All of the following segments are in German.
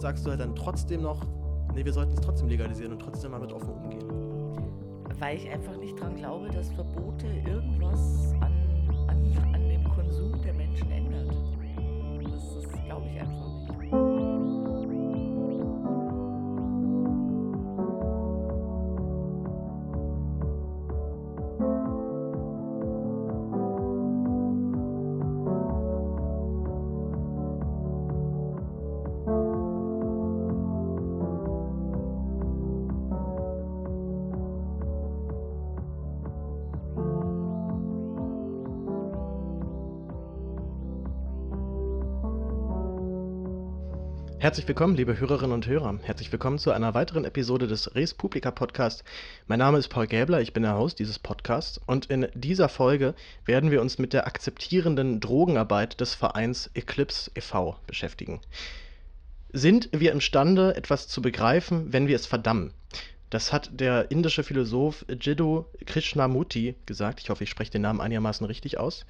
sagst du halt dann trotzdem noch, nee, wir sollten es trotzdem legalisieren und trotzdem mal mit offen umgehen? Weil ich einfach nicht dran glaube, dass Verbote irgendwas an, an, an dem Konsum der Herzlich willkommen, liebe Hörerinnen und Hörer. Herzlich willkommen zu einer weiteren Episode des Res Publica Podcast. Mein Name ist Paul Gäbler, ich bin der Host dieses Podcasts und in dieser Folge werden wir uns mit der akzeptierenden Drogenarbeit des Vereins Eclipse e.V. beschäftigen. Sind wir imstande, etwas zu begreifen, wenn wir es verdammen? Das hat der indische Philosoph Jiddu Krishnamurti gesagt. Ich hoffe, ich spreche den Namen einigermaßen richtig aus.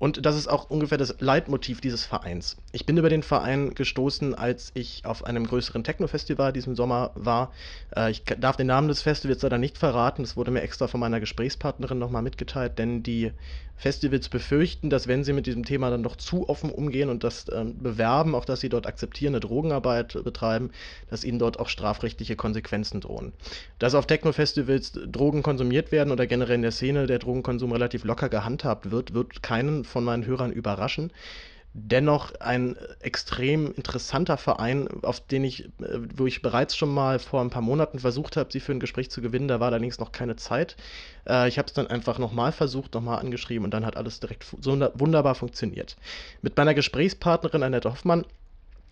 Und das ist auch ungefähr das Leitmotiv dieses Vereins. Ich bin über den Verein gestoßen, als ich auf einem größeren Techno-Festival diesen Sommer war. Äh, ich darf den Namen des Festivals leider nicht verraten. Das wurde mir extra von meiner Gesprächspartnerin nochmal mitgeteilt, denn die Festivals befürchten, dass wenn sie mit diesem Thema dann doch zu offen umgehen und das ähm, bewerben, auch dass sie dort akzeptierende Drogenarbeit betreiben, dass ihnen dort auch strafrechtliche Konsequenzen drohen. Dass auf Techno-Festivals Drogen konsumiert werden oder generell in der Szene der Drogenkonsum relativ locker gehandhabt wird, wird keinen von meinen Hörern überraschen dennoch ein extrem interessanter Verein, auf den ich, wo ich bereits schon mal vor ein paar Monaten versucht habe, sie für ein Gespräch zu gewinnen. Da war allerdings noch keine Zeit. Äh, ich habe es dann einfach nochmal versucht, nochmal angeschrieben und dann hat alles direkt so wunderbar funktioniert. Mit meiner Gesprächspartnerin Annette Hoffmann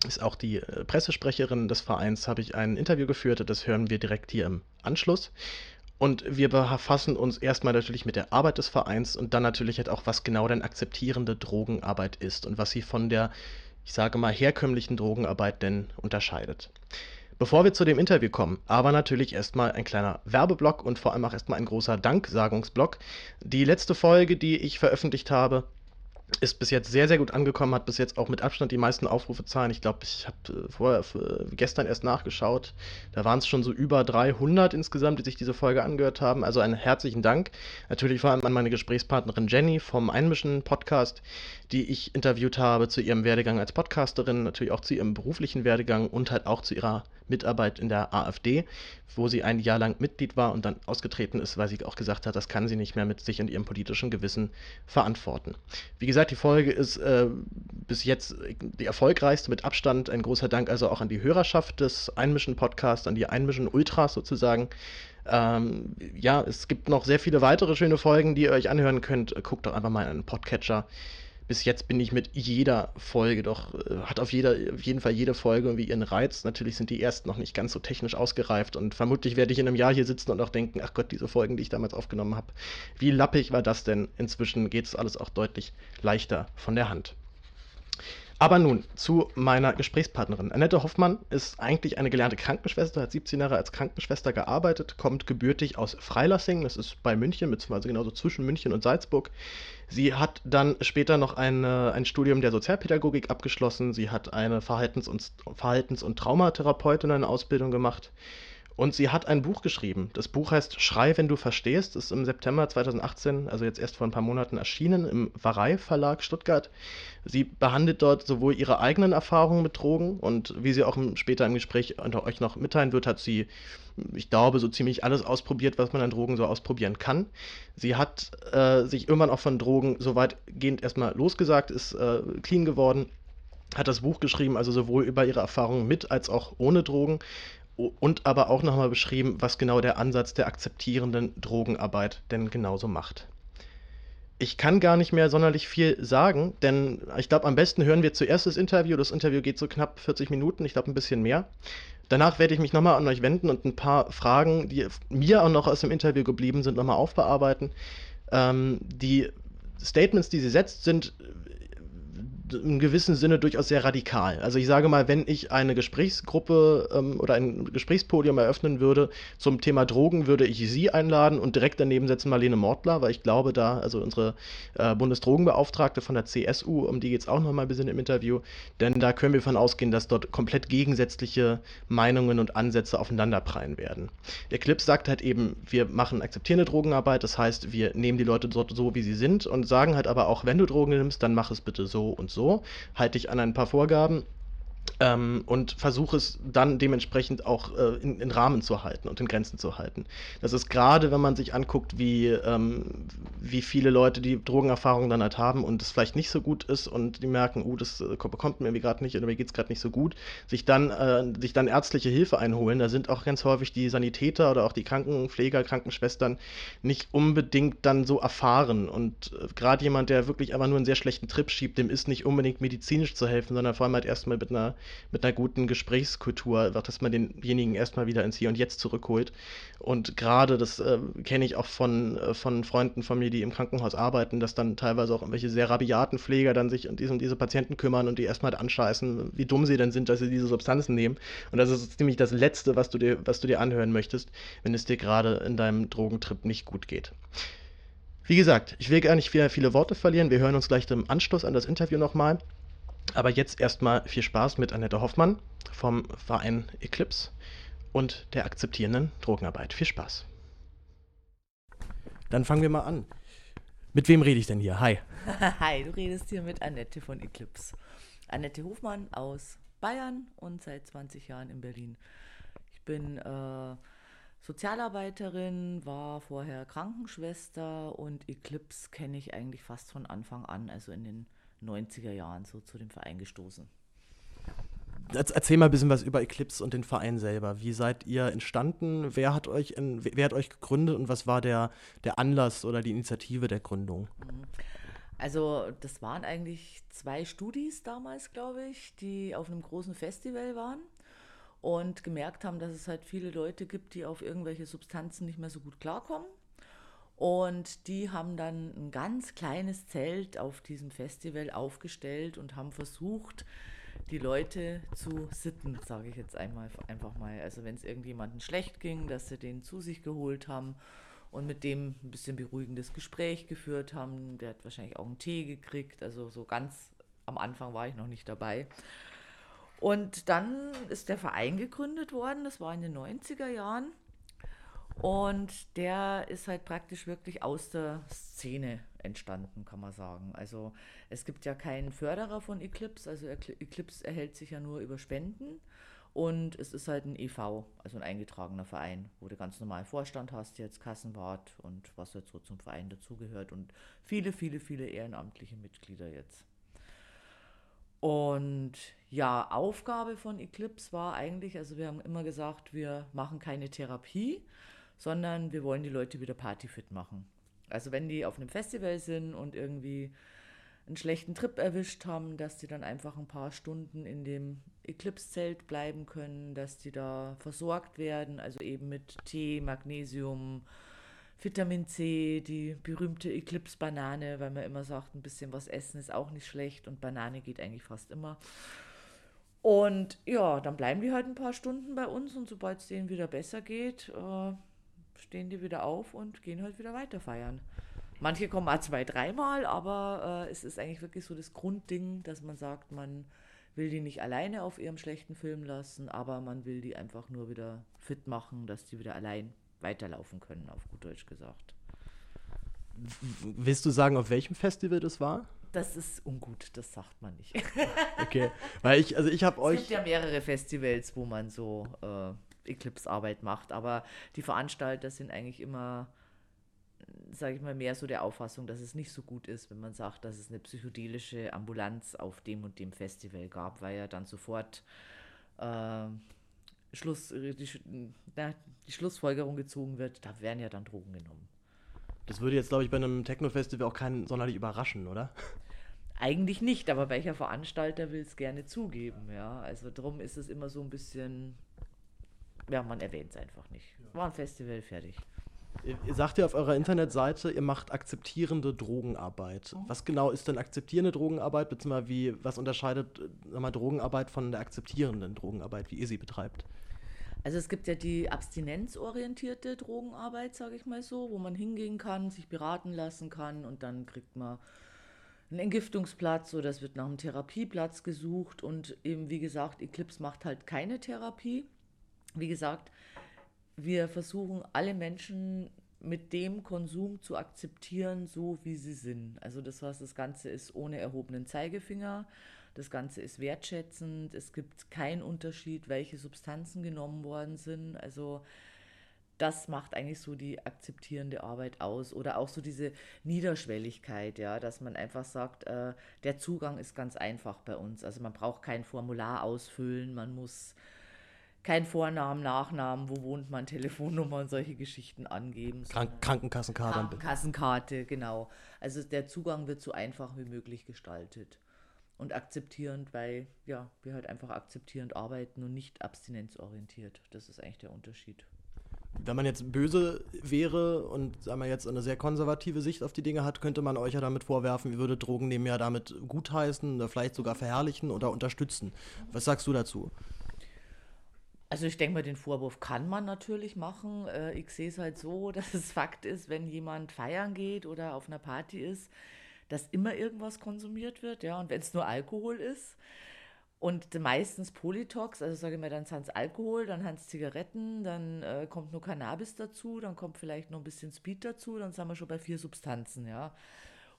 ist auch die äh, Pressesprecherin des Vereins, habe ich ein Interview geführt. Das hören wir direkt hier im Anschluss. Und wir befassen uns erstmal natürlich mit der Arbeit des Vereins und dann natürlich halt auch, was genau denn akzeptierende Drogenarbeit ist und was sie von der, ich sage mal, herkömmlichen Drogenarbeit denn unterscheidet. Bevor wir zu dem Interview kommen, aber natürlich erstmal ein kleiner Werbeblock und vor allem auch erstmal ein großer Danksagungsblock. Die letzte Folge, die ich veröffentlicht habe, ist bis jetzt sehr, sehr gut angekommen, hat bis jetzt auch mit Abstand die meisten Aufrufezahlen. Ich glaube, ich habe äh, vorher äh, gestern erst nachgeschaut. Da waren es schon so über 300 insgesamt, die sich diese Folge angehört haben. Also einen herzlichen Dank. Natürlich vor allem an meine Gesprächspartnerin Jenny vom Einmischen Podcast, die ich interviewt habe zu ihrem Werdegang als Podcasterin, natürlich auch zu ihrem beruflichen Werdegang und halt auch zu ihrer Mitarbeit in der AfD, wo sie ein Jahr lang Mitglied war und dann ausgetreten ist, weil sie auch gesagt hat, das kann sie nicht mehr mit sich und ihrem politischen Gewissen verantworten. Wie gesagt, die Folge ist äh, bis jetzt die erfolgreichste mit Abstand. Ein großer Dank also auch an die Hörerschaft des Einmischen Podcasts, an die Einmischen Ultras sozusagen. Ähm, ja, es gibt noch sehr viele weitere schöne Folgen, die ihr euch anhören könnt. Guckt doch einfach mal in einen Podcatcher bis jetzt bin ich mit jeder Folge doch, äh, hat auf, jeder, auf jeden Fall jede Folge irgendwie ihren Reiz. Natürlich sind die ersten noch nicht ganz so technisch ausgereift und vermutlich werde ich in einem Jahr hier sitzen und auch denken, ach Gott, diese Folgen, die ich damals aufgenommen habe, wie lappig war das denn? Inzwischen geht es alles auch deutlich leichter von der Hand. Aber nun zu meiner Gesprächspartnerin. Annette Hoffmann ist eigentlich eine gelernte Krankenschwester, hat 17 Jahre als Krankenschwester gearbeitet, kommt gebürtig aus Freilassing, das ist bei München, beziehungsweise genauso zwischen München und Salzburg. Sie hat dann später noch eine, ein Studium der Sozialpädagogik abgeschlossen. Sie hat eine Verhaltens- und, Verhaltens und Traumatherapeutin eine Ausbildung gemacht. Und sie hat ein Buch geschrieben. Das Buch heißt Schrei, wenn du verstehst. Ist im September 2018, also jetzt erst vor ein paar Monaten erschienen, im Varei Verlag Stuttgart. Sie behandelt dort sowohl ihre eigenen Erfahrungen mit Drogen und wie sie auch später im Gespräch unter euch noch mitteilen wird, hat sie, ich glaube, so ziemlich alles ausprobiert, was man an Drogen so ausprobieren kann. Sie hat äh, sich irgendwann auch von Drogen so weitgehend erstmal losgesagt, ist äh, clean geworden hat das Buch geschrieben, also sowohl über ihre Erfahrungen mit als auch ohne Drogen und aber auch nochmal beschrieben, was genau der Ansatz der akzeptierenden Drogenarbeit denn genauso macht. Ich kann gar nicht mehr sonderlich viel sagen, denn ich glaube, am besten hören wir zuerst das Interview. Das Interview geht so knapp 40 Minuten, ich glaube ein bisschen mehr. Danach werde ich mich nochmal an euch wenden und ein paar Fragen, die mir auch noch aus dem Interview geblieben sind, nochmal aufbearbeiten. Ähm, die Statements, die sie setzt, sind im gewissen Sinne durchaus sehr radikal. Also ich sage mal, wenn ich eine Gesprächsgruppe ähm, oder ein Gesprächspodium eröffnen würde zum Thema Drogen, würde ich Sie einladen und direkt daneben setzen Marlene Mortler, weil ich glaube da, also unsere äh, Bundesdrogenbeauftragte von der CSU, um die geht es auch noch mal ein bisschen im Interview, denn da können wir von ausgehen, dass dort komplett gegensätzliche Meinungen und Ansätze aufeinanderprallen werden. Der Clip sagt halt eben, wir machen akzeptierende Drogenarbeit, das heißt, wir nehmen die Leute dort so, wie sie sind und sagen halt aber auch, wenn du Drogen nimmst, dann mach es bitte so und so, halte dich an ein paar Vorgaben ähm, und versuche es dann dementsprechend auch äh, in, in, Rahmen zu halten und in Grenzen zu halten. Das ist gerade, wenn man sich anguckt, wie, ähm, wie viele Leute die Drogenerfahrung dann halt haben und es vielleicht nicht so gut ist und die merken, uh, das äh, bekommt mir irgendwie gerade nicht oder mir geht es gerade nicht so gut, sich dann, äh, sich dann ärztliche Hilfe einholen. Da sind auch ganz häufig die Sanitäter oder auch die Krankenpfleger, Krankenschwestern nicht unbedingt dann so erfahren. Und äh, gerade jemand, der wirklich einfach nur einen sehr schlechten Trip schiebt, dem ist nicht unbedingt medizinisch zu helfen, sondern vor allem halt erstmal mit einer mit einer guten Gesprächskultur, dass man denjenigen erstmal wieder ins Hier und Jetzt zurückholt. Und gerade, das äh, kenne ich auch von, äh, von Freunden von mir, die im Krankenhaus arbeiten, dass dann teilweise auch irgendwelche sehr rabiaten Pfleger dann sich um diese, diese Patienten kümmern und die erstmal anscheißen, wie dumm sie denn sind, dass sie diese Substanzen nehmen. Und das ist nämlich das Letzte, was du dir, was du dir anhören möchtest, wenn es dir gerade in deinem Drogentrip nicht gut geht. Wie gesagt, ich will gar nicht wieder viele Worte verlieren. Wir hören uns gleich im Anschluss an das Interview nochmal. Aber jetzt erstmal viel Spaß mit Annette Hoffmann vom Verein Eclipse und der akzeptierenden Drogenarbeit. Viel Spaß. Dann fangen wir mal an. Mit wem rede ich denn hier? Hi. Hi, du redest hier mit Annette von Eclipse. Annette Hofmann aus Bayern und seit 20 Jahren in Berlin. Ich bin äh, Sozialarbeiterin, war vorher Krankenschwester und Eclipse kenne ich eigentlich fast von Anfang an, also in den 90er Jahren so zu dem Verein gestoßen. Erzähl mal ein bisschen was über Eclipse und den Verein selber. Wie seid ihr entstanden? Wer hat euch, in, wer hat euch gegründet und was war der, der Anlass oder die Initiative der Gründung? Mhm. Also, das waren eigentlich zwei Studis damals, glaube ich, die auf einem großen Festival waren und gemerkt haben, dass es halt viele Leute gibt, die auf irgendwelche Substanzen nicht mehr so gut klarkommen und die haben dann ein ganz kleines Zelt auf diesem Festival aufgestellt und haben versucht, die Leute zu sitten, sage ich jetzt einmal einfach mal. Also wenn es irgendjemandem schlecht ging, dass sie den zu sich geholt haben und mit dem ein bisschen beruhigendes Gespräch geführt haben. Der hat wahrscheinlich auch einen Tee gekriegt. Also so ganz am Anfang war ich noch nicht dabei. Und dann ist der Verein gegründet worden, das war in den 90er Jahren. Und der ist halt praktisch wirklich aus der Szene entstanden, kann man sagen. Also es gibt ja keinen Förderer von Eclipse, also Eclipse erhält sich ja nur über Spenden. Und es ist halt ein EV, also ein eingetragener Verein, wo du ganz normal Vorstand hast, jetzt Kassenwart und was jetzt so zum Verein dazugehört und viele, viele, viele ehrenamtliche Mitglieder jetzt. Und ja, Aufgabe von Eclipse war eigentlich, also wir haben immer gesagt, wir machen keine Therapie, sondern wir wollen die Leute wieder partyfit machen. Also wenn die auf einem Festival sind und irgendwie einen schlechten Trip erwischt haben, dass die dann einfach ein paar Stunden in dem Eclipse-Zelt bleiben können, dass die da versorgt werden, also eben mit Tee, Magnesium, Vitamin C, die berühmte Eclipse-Banane, weil man immer sagt, ein bisschen was essen ist auch nicht schlecht und Banane geht eigentlich fast immer. Und ja, dann bleiben die halt ein paar Stunden bei uns und sobald es denen wieder besser geht, äh, stehen die wieder auf und gehen halt wieder weiter feiern. Manche kommen mal zwei, dreimal, aber äh, es ist eigentlich wirklich so das Grundding, dass man sagt, man will die nicht alleine auf ihrem schlechten Film lassen, aber man will die einfach nur wieder fit machen, dass die wieder allein weiterlaufen können, auf gut Deutsch gesagt. Willst du sagen, auf welchem Festival das war? Das ist ungut, das sagt man nicht. okay, weil ich, also ich habe euch. Es gibt ja mehrere Festivals, wo man so äh, Eclipse-Arbeit macht. Aber die Veranstalter sind eigentlich immer, sage ich mal, mehr so der Auffassung, dass es nicht so gut ist, wenn man sagt, dass es eine psychedelische Ambulanz auf dem und dem Festival gab, weil ja dann sofort äh, Schluss, die, na, die Schlussfolgerung gezogen wird, da werden ja dann Drogen genommen. Das würde jetzt, glaube ich, bei einem Techno-Festival auch keinen sonderlich überraschen, oder? Eigentlich nicht, aber welcher Veranstalter will es gerne zugeben, ja. Also darum ist es immer so ein bisschen ja, man erwähnt es einfach nicht. War ein Festival, fertig. Ihr sagt ja auf eurer Internetseite, ihr macht akzeptierende Drogenarbeit. Mhm. Was genau ist denn akzeptierende Drogenarbeit, beziehungsweise wie, was unterscheidet äh, mal, Drogenarbeit von der akzeptierenden Drogenarbeit, wie ihr sie betreibt? Also es gibt ja die abstinenzorientierte Drogenarbeit, sage ich mal so, wo man hingehen kann, sich beraten lassen kann und dann kriegt man einen Entgiftungsplatz oder es wird nach einem Therapieplatz gesucht und eben wie gesagt, Eclipse macht halt keine Therapie. Wie gesagt, wir versuchen alle Menschen mit dem Konsum zu akzeptieren, so wie sie sind. Also das was das Ganze ist ohne erhobenen Zeigefinger. Das Ganze ist wertschätzend. Es gibt keinen Unterschied, welche Substanzen genommen worden sind. Also das macht eigentlich so die akzeptierende Arbeit aus. Oder auch so diese Niederschwelligkeit, ja, dass man einfach sagt, äh, der Zugang ist ganz einfach bei uns. Also man braucht kein Formular ausfüllen, man muss kein Vornamen, Nachnamen, wo wohnt man, Telefonnummer und solche Geschichten angeben. Krank Krankenkassenkarte. Krankenkassenkarte, genau. Also der Zugang wird so einfach wie möglich gestaltet. Und akzeptierend, weil ja, wir halt einfach akzeptierend arbeiten und nicht abstinenzorientiert. Das ist eigentlich der Unterschied. Wenn man jetzt böse wäre und sagen wir jetzt eine sehr konservative Sicht auf die Dinge hat, könnte man euch ja damit vorwerfen, ihr würdet Drogen nehmen ja damit gutheißen oder vielleicht sogar verherrlichen oder unterstützen. Was sagst du dazu? Also ich denke mal, den Vorwurf kann man natürlich machen. Äh, ich sehe es halt so, dass es Fakt ist, wenn jemand feiern geht oder auf einer Party ist, dass immer irgendwas konsumiert wird, ja, und wenn es nur Alkohol ist. Und meistens Polytox, also sage ich mal, dann sind es Alkohol, dann sind es Zigaretten, dann äh, kommt nur Cannabis dazu, dann kommt vielleicht noch ein bisschen Speed dazu, dann sind wir schon bei vier Substanzen, ja.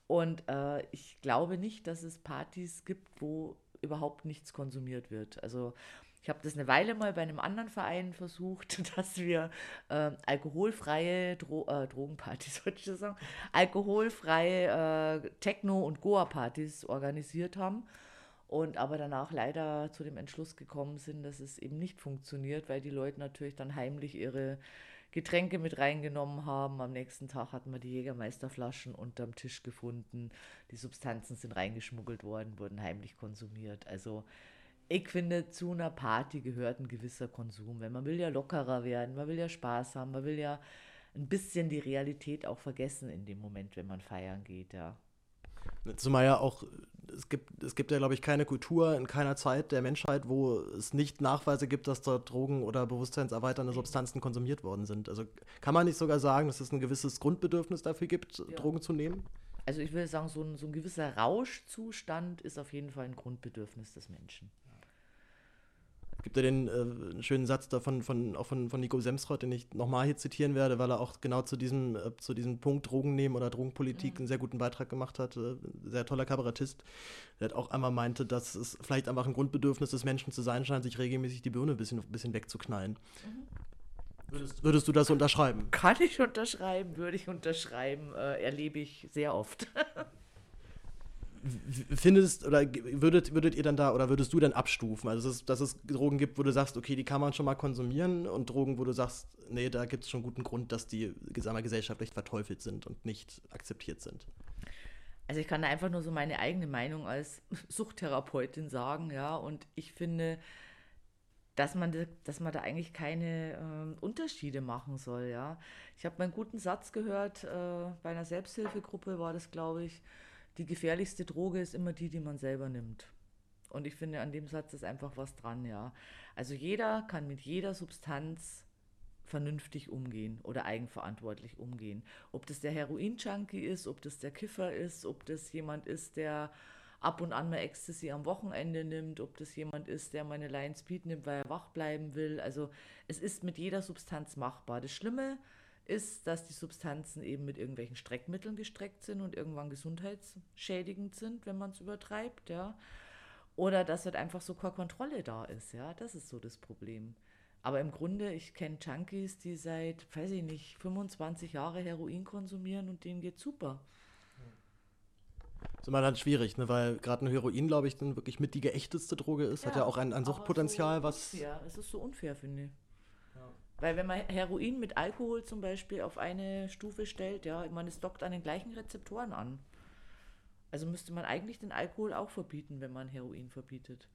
Und äh, ich glaube nicht, dass es Partys gibt, wo überhaupt nichts konsumiert wird. Also ich habe das eine Weile mal bei einem anderen Verein versucht, dass wir äh, alkoholfreie Dro äh, Drogenpartys, wollte ich das sagen, alkoholfreie äh, Techno- und Goa-Partys organisiert haben und aber danach leider zu dem Entschluss gekommen sind, dass es eben nicht funktioniert, weil die Leute natürlich dann heimlich ihre Getränke mit reingenommen haben. Am nächsten Tag hatten wir die Jägermeisterflaschen unterm Tisch gefunden. Die Substanzen sind reingeschmuggelt worden, wurden heimlich konsumiert. Also ich finde, zu einer Party gehört ein gewisser Konsum. Wenn man will ja lockerer werden, man will ja Spaß haben, man will ja ein bisschen die Realität auch vergessen in dem Moment, wenn man feiern geht, ja. Zumal ja auch, es gibt, es gibt ja, glaube ich, keine Kultur in keiner Zeit der Menschheit, wo es nicht Nachweise gibt, dass dort Drogen oder bewusstseinserweiternde Substanzen konsumiert worden sind. Also kann man nicht sogar sagen, dass es ein gewisses Grundbedürfnis dafür gibt, ja. Drogen zu nehmen? Also ich würde sagen, so ein, so ein gewisser Rauschzustand ist auf jeden Fall ein Grundbedürfnis des Menschen gibt ja den äh, schönen Satz davon, von, auch von, von Nico Semsrott, den ich nochmal hier zitieren werde, weil er auch genau zu diesem, äh, zu diesem Punkt Drogen nehmen oder Drogenpolitik mhm. einen sehr guten Beitrag gemacht hat. Äh, sehr toller Kabarettist. Der hat auch einmal meinte, dass es vielleicht einfach ein Grundbedürfnis des Menschen zu sein scheint, sich regelmäßig die Birne ein bisschen, ein bisschen wegzuknallen. Mhm. Würdest, würdest, du das unterschreiben? Kann ich unterschreiben, würde ich unterschreiben. Äh, erlebe ich sehr oft. findest oder würdet, würdet ihr dann da oder würdest du dann abstufen? Also, dass es, dass es Drogen gibt, wo du sagst, okay, die kann man schon mal konsumieren und Drogen, wo du sagst, nee, da gibt es schon guten Grund, dass die sagen gesellschaftlich verteufelt sind und nicht akzeptiert sind. Also ich kann da einfach nur so meine eigene Meinung als Suchttherapeutin sagen, ja, und ich finde, dass man, dass man da eigentlich keine äh, Unterschiede machen soll, ja. Ich habe meinen guten Satz gehört, äh, bei einer Selbsthilfegruppe war das, glaube ich, die gefährlichste Droge ist immer die, die man selber nimmt. Und ich finde, an dem Satz ist einfach was dran, ja. Also jeder kann mit jeder Substanz vernünftig umgehen oder eigenverantwortlich umgehen. Ob das der Heroin-Junkie ist, ob das der Kiffer ist, ob das jemand ist, der ab und an mal Ecstasy am Wochenende nimmt, ob das jemand ist, der meine Line Speed nimmt, weil er wach bleiben will. Also es ist mit jeder Substanz machbar. Das Schlimme ist, ist, dass die Substanzen eben mit irgendwelchen Streckmitteln gestreckt sind und irgendwann gesundheitsschädigend sind, wenn man es übertreibt, ja. Oder dass halt einfach so keine Kontrolle da ist, ja. Das ist so das Problem. Aber im Grunde, ich kenne Junkies, die seit, weiß ich nicht, 25 Jahre Heroin konsumieren und denen geht super. Das ist immer dann schwierig, ne? weil gerade ein Heroin, glaube ich, dann wirklich mit die geächteste Droge ist. Ja, Hat ja auch ein, ein Suchtpotenzial, so was. Ja, es ist so unfair, finde ich. Weil wenn man Heroin mit Alkohol zum Beispiel auf eine Stufe stellt, ja, man es dockt an den gleichen Rezeptoren an. Also müsste man eigentlich den Alkohol auch verbieten, wenn man Heroin verbietet.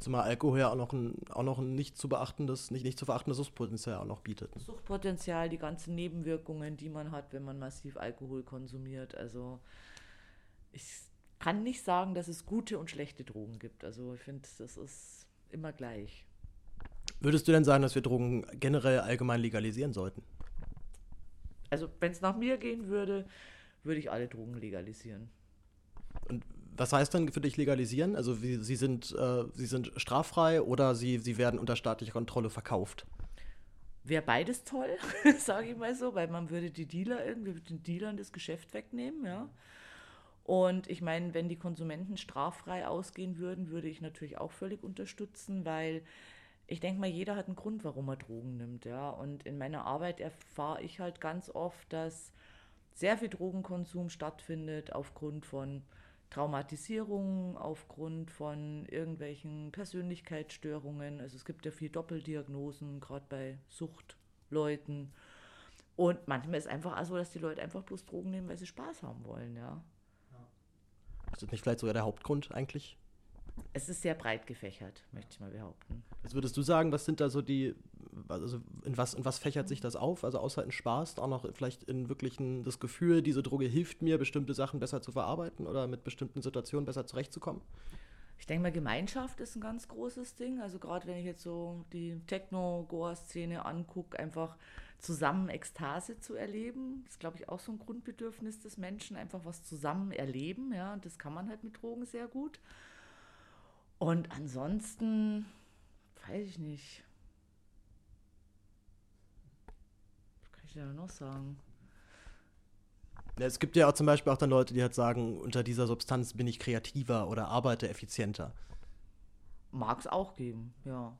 Zumal Alkohol ja auch noch ein, auch noch ein nicht zu beachtendes, nicht, nicht zu beachtendes Suchtpotenzial auch noch bietet. Suchtpotenzial, die ganzen Nebenwirkungen, die man hat, wenn man massiv Alkohol konsumiert. Also ich kann nicht sagen, dass es gute und schlechte Drogen gibt. Also ich finde, das ist immer gleich. Würdest du denn sagen, dass wir Drogen generell allgemein legalisieren sollten? Also wenn es nach mir gehen würde, würde ich alle Drogen legalisieren. Und was heißt dann für dich legalisieren? Also sie, sie, sind, äh, sie sind straffrei oder sie, sie werden unter staatlicher Kontrolle verkauft? Wäre beides toll, sage ich mal so, weil man würde die Dealer irgendwie mit den Dealern das Geschäft wegnehmen, ja. Und ich meine, wenn die Konsumenten straffrei ausgehen würden, würde ich natürlich auch völlig unterstützen, weil ich denke mal, jeder hat einen Grund, warum er Drogen nimmt, ja. Und in meiner Arbeit erfahre ich halt ganz oft, dass sehr viel Drogenkonsum stattfindet aufgrund von Traumatisierungen, aufgrund von irgendwelchen Persönlichkeitsstörungen. Also es gibt ja viel Doppeldiagnosen, gerade bei Suchtleuten. Und manchmal ist es einfach auch so, dass die Leute einfach bloß Drogen nehmen, weil sie Spaß haben wollen, ja. Ist das nicht vielleicht sogar der Hauptgrund eigentlich? Es ist sehr breit gefächert, möchte ich mal behaupten. Was würdest du sagen, was sind da so die, also in was, in was fächert sich das auf? Also außer in Spaß, auch noch vielleicht in wirklichen das Gefühl, diese Droge hilft mir, bestimmte Sachen besser zu verarbeiten oder mit bestimmten Situationen besser zurechtzukommen? Ich denke mal, Gemeinschaft ist ein ganz großes Ding. Also gerade wenn ich jetzt so die Techno-Goa-Szene angucke, einfach zusammen Ekstase zu erleben, ist, glaube ich, auch so ein Grundbedürfnis des Menschen, einfach was zusammen erleben. Ja, und das kann man halt mit Drogen sehr gut. Und ansonsten, weiß ich nicht. Was kann ich da noch sagen? Es gibt ja auch zum Beispiel auch dann Leute, die halt sagen, unter dieser Substanz bin ich kreativer oder arbeite effizienter. Mag es auch geben, ja.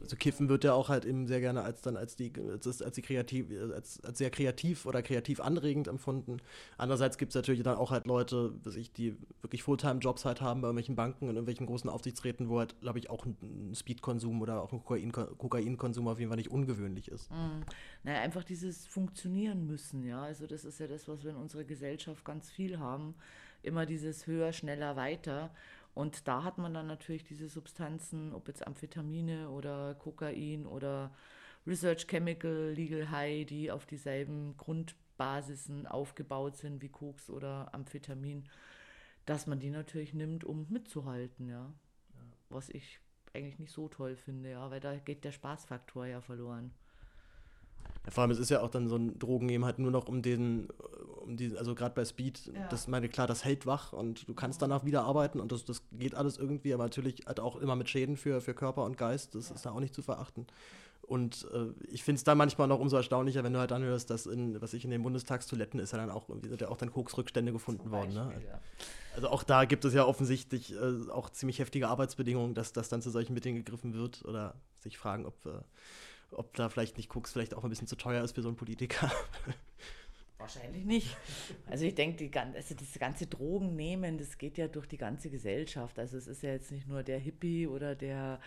Also Kiffen wird ja auch halt eben sehr gerne als dann als die als, als die kreativ als, als sehr kreativ oder kreativ anregend empfunden. Andererseits gibt es natürlich dann auch halt Leute, ich, die wirklich Fulltime-Jobs halt haben bei irgendwelchen Banken und irgendwelchen großen Aufsichtsräten, wo halt, glaube ich, auch ein Speedkonsum oder auch ein Kokain, Kokainkonsum auf jeden Fall nicht ungewöhnlich ist. Mhm. Naja, einfach dieses Funktionieren müssen, ja. Also das ist ja das, was wir in unserer Gesellschaft ganz viel haben. Immer dieses höher, schneller, weiter. Und da hat man dann natürlich diese Substanzen, ob jetzt Amphetamine oder Kokain oder Research Chemical, Legal High, die auf dieselben Grundbasisen aufgebaut sind wie Koks oder Amphetamin, dass man die natürlich nimmt, um mitzuhalten, ja. ja. Was ich eigentlich nicht so toll finde, ja, weil da geht der Spaßfaktor ja verloren. Ja, vor allem, es ist ja auch dann so ein Drogen eben halt nur noch um den, um die, also gerade bei Speed, ja. das meine klar, das hält wach und du kannst danach wieder arbeiten und das, das geht alles irgendwie, aber natürlich halt auch immer mit Schäden für, für Körper und Geist, das ja. ist da auch nicht zu verachten. Und äh, ich finde es dann manchmal noch umso erstaunlicher, wenn du halt anhörst, dass in, was ich in den Bundestagstoiletten ist ja dann auch, sind ja auch dann Koksrückstände gefunden Beispiel, worden. Ne? Ja. Also auch da gibt es ja offensichtlich äh, auch ziemlich heftige Arbeitsbedingungen, dass, dass dann zu solchen Mitteln gegriffen wird oder sich fragen, ob, äh, ob da vielleicht nicht Koks vielleicht auch ein bisschen zu teuer ist für so einen Politiker. Wahrscheinlich nicht. Also ich denke, also das ganze Drogen nehmen, das geht ja durch die ganze Gesellschaft. Also es ist ja jetzt nicht nur der Hippie oder der